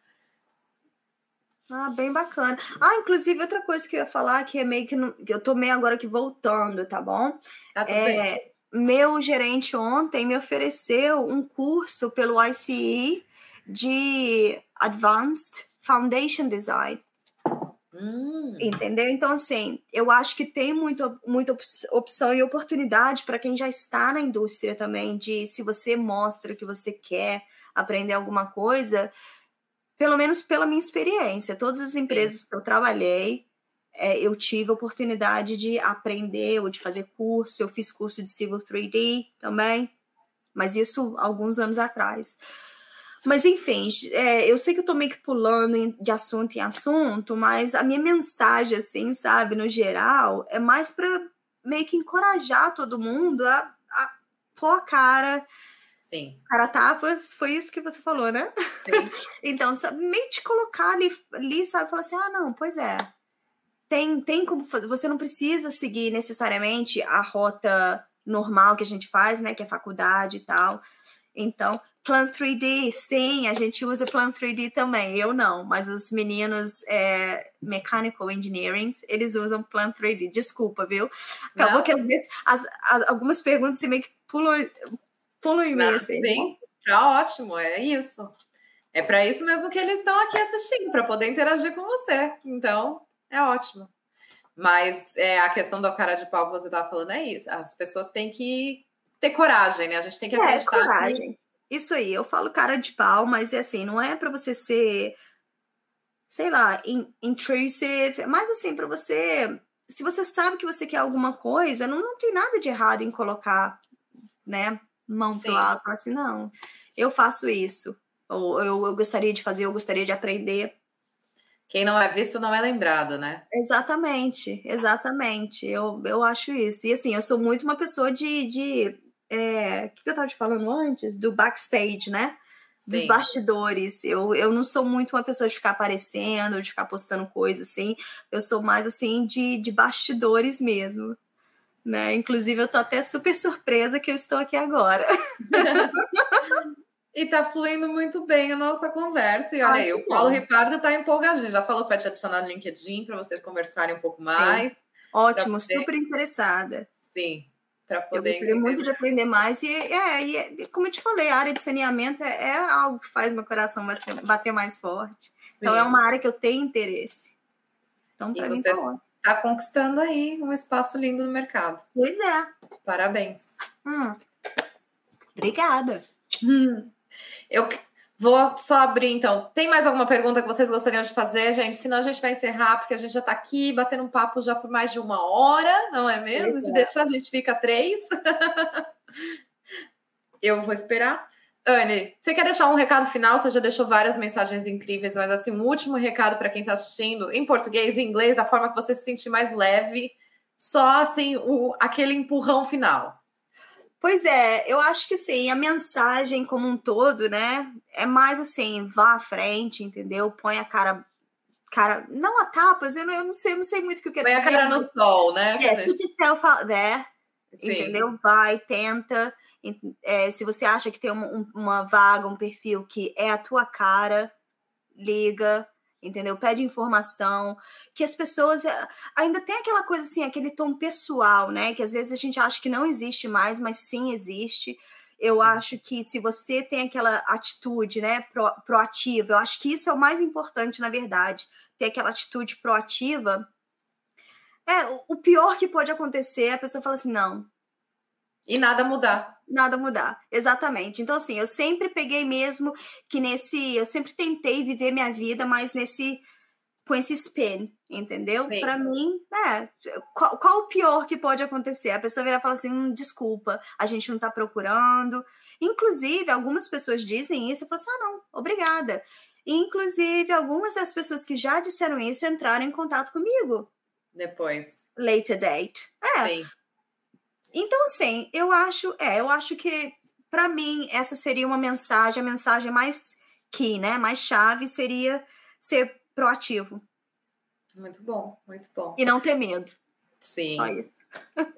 Ah, bem bacana. Ah, inclusive, outra coisa que eu ia falar, que é meio que. Não, eu tô meio agora que voltando, tá bom? Tá tudo É, bem. meu gerente ontem me ofereceu um curso pelo ICE de Advanced Foundation Design. Hum, Entendeu? Então, assim, eu acho que tem muito, muita op- opção e oportunidade para quem já está na indústria também, de se você mostra que você quer aprender alguma coisa, pelo menos pela minha experiência, todas as empresas que eu trabalhei, é, eu tive a oportunidade de aprender ou de fazer curso, eu fiz curso de Civil 3D também, mas isso alguns anos atrás. Mas enfim, é, eu sei que eu tô meio que pulando de assunto em assunto, mas a minha mensagem, assim, sabe, no geral, é mais para meio que encorajar todo mundo a, a pôr a cara, sim, cara a tapas, foi isso que você falou, né? sim. <laughs> Então, meio te colocar ali, ali, sabe, falar assim, ah, não, pois é. Tem, tem como fazer, você não precisa seguir necessariamente a rota normal que a gente faz, né, que é faculdade e tal. Então, Plan 3D, sim, a gente usa Plan 3D também. Eu não, mas os meninos é, Mechanical Engineering, eles usam Plan 3D. Desculpa, viu? Acabou Não. que às vezes as, as- algumas perguntas assim, meio que pulam, pulam em mim, Não, assim. sim, tá ótimo, é isso. É para isso mesmo que eles estão aqui assistindo, para poder interagir com você. Então, é ótimo. Mas é, a questão da cara de pau que você estava falando é isso. As pessoas têm que ter coragem, né? A gente tem que É, acreditar. que- coragem. Isso aí, eu falo cara de pau, mas é assim, não é pra você ser, sei lá, in- intrusive, mas assim, pra você, se você sabe que você quer alguma coisa, não, não tem nada de errado em colocar, né, mão Sim. pro lado, falar assim, não, eu faço isso, ou eu, eu gostaria de fazer, eu gostaria de aprender. Quem não é visto não é lembrado, né? Exatamente, exatamente, eu, eu acho isso. E assim, eu sou muito uma pessoa de, de é, o que eu tava te falando antes? Do backstage, né? Dos Sim. bastidores. Eu, eu não sou muito uma pessoa de ficar aparecendo, de ficar postando coisa assim. Eu sou mais assim de, de bastidores mesmo. Né? Inclusive, eu tô até super surpresa que eu estou aqui agora. <laughs> E tá fluindo muito bem a nossa conversa. E olha Ai, aí, o Paulo bom. Ricardo tá empolgadinho. Já falou que vai te adicionar no LinkedIn para vocês conversarem um pouco mais. Ótimo, poder- super interessada. Sim, para Eu poder. gostaria muito entender. de aprender mais. E, é, e é- como eu te falei, a área de saneamento é, é algo que faz meu coração bater- mais forte. Então, Sim. é uma área que eu tenho interesse. Então, para mim, você- tá ótimo. Tá conquistando aí um espaço lindo no mercado. Pois é. Parabéns. Hum. Obrigada. Eu que- vou só abrir, então. Tem mais alguma pergunta que vocês gostariam de fazer, gente? Senão a gente vai encerrar, porque a gente já tá aqui batendo um papo já por mais de uma hora, não é mesmo? Pois Se é. deixar, a gente fica três. <laughs> Eu vou esperar. Anne, você quer deixar um recado final? Você já deixou várias mensagens incríveis, mas assim, um último recado para quem está assistindo, em português e inglês, da forma que você se sentir mais leve. Só assim, o, aquele empurrão final. Pois é, eu acho que sim, a mensagem como um todo, né? É mais assim, vá à frente, entendeu? Põe a cara. Cara, não a tapas, eu não, eu não sei, eu não sei muito o que eu quero Põe a dizer. cara no mas- sol, né? É, put yourself out there, Sim. entendeu? Vai, tenta. Ent- é, se você acha que tem uma, um- uma vaga, um perfil que é a tua cara, liga, entendeu? Pede informação. Que as pessoas. é, Ainda tem aquela coisa assim, aquele tom pessoal, né? Que às vezes a gente acha que não existe mais, mas sim existe. Eu acho que se você tem aquela atitude, né, pro, proativa, eu acho que isso é o mais importante, na verdade. Ter aquela atitude proativa. É, o- pior que pode acontecer é a pessoa fala assim: não, E nada mudar. nada mudar. Exatamente. Então, assim, eu sempre peguei mesmo que nesse. Eu sempre tentei viver minha vida, mas nesse. com esse spin, entendeu? Pra mim, é. Qual, qual o pior que pode acontecer? A pessoa virar e falar assim: hum, desculpa, a gente não tá procurando. Inclusive, algumas pessoas dizem isso e falam assim: ah, não, obrigada. Inclusive, algumas das pessoas que já disseram isso entraram em contato comigo. Depois. Later date. É, Sim. então, assim, eu acho, é, eu acho que para mim essa seria uma mensagem, a mensagem mais key, né? Mais chave seria ser proativo Muito bom, muito bom. e não ter medo. Sim. Só isso.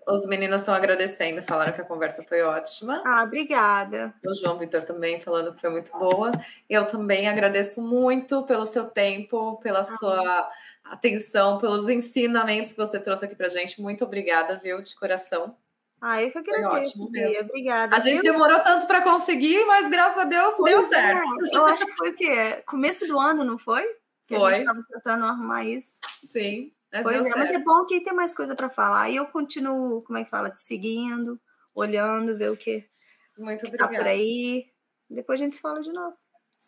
Os meninos estão agradecendo, falaram que a conversa foi ótima. Ah, obrigada. O João Vitor também falando que foi muito boa. Eu também agradeço muito pelo seu tempo, pela ah. sua atenção, pelos ensinamentos que você trouxe aqui pra gente. Muito obrigada, viu, de coração. Ah, eu que agradeço, Bia. Obrigada. A gente demorou tanto para conseguir, mas graças a Deus pois deu é. certo. Eu acho que foi o quê? Começo do ano, não foi? Que foi. A gente estava tentando arrumar isso. Sim. Mas pois é, mas é bom que tem mais coisa para falar. E eu continuo, como é que fala, te seguindo, olhando, ver o que, Muito que tá por aí. Depois a gente se fala de novo.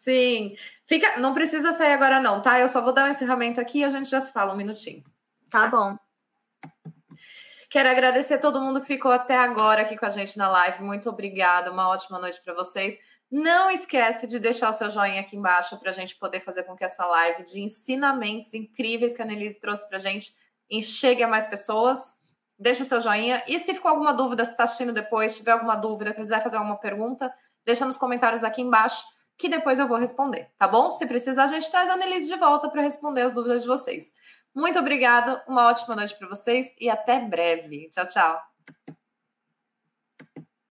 Sim. Fica, não precisa sair agora não, tá? Eu só vou dar um encerramento aqui e a gente já se fala um minutinho. Tá bom. Quero agradecer a todo mundo que ficou até agora aqui com a gente na live. Muito obrigada. Uma ótima noite para vocês. Não esquece de deixar o seu joinha aqui embaixo para a gente poder fazer com que essa live de ensinamentos incríveis que a Annelise trouxe para a gente chegue a mais pessoas. Deixa o seu joinha. E se ficou alguma dúvida, se está assistindo depois, tiver alguma dúvida, quiser fazer alguma pergunta, deixa nos comentários aqui embaixo que depois eu vou responder, tá bom? Se precisar, a gente traz a Annelise de volta para responder as dúvidas de vocês. Muito obrigada, uma ótima noite para vocês e até breve. Tchau, tchau.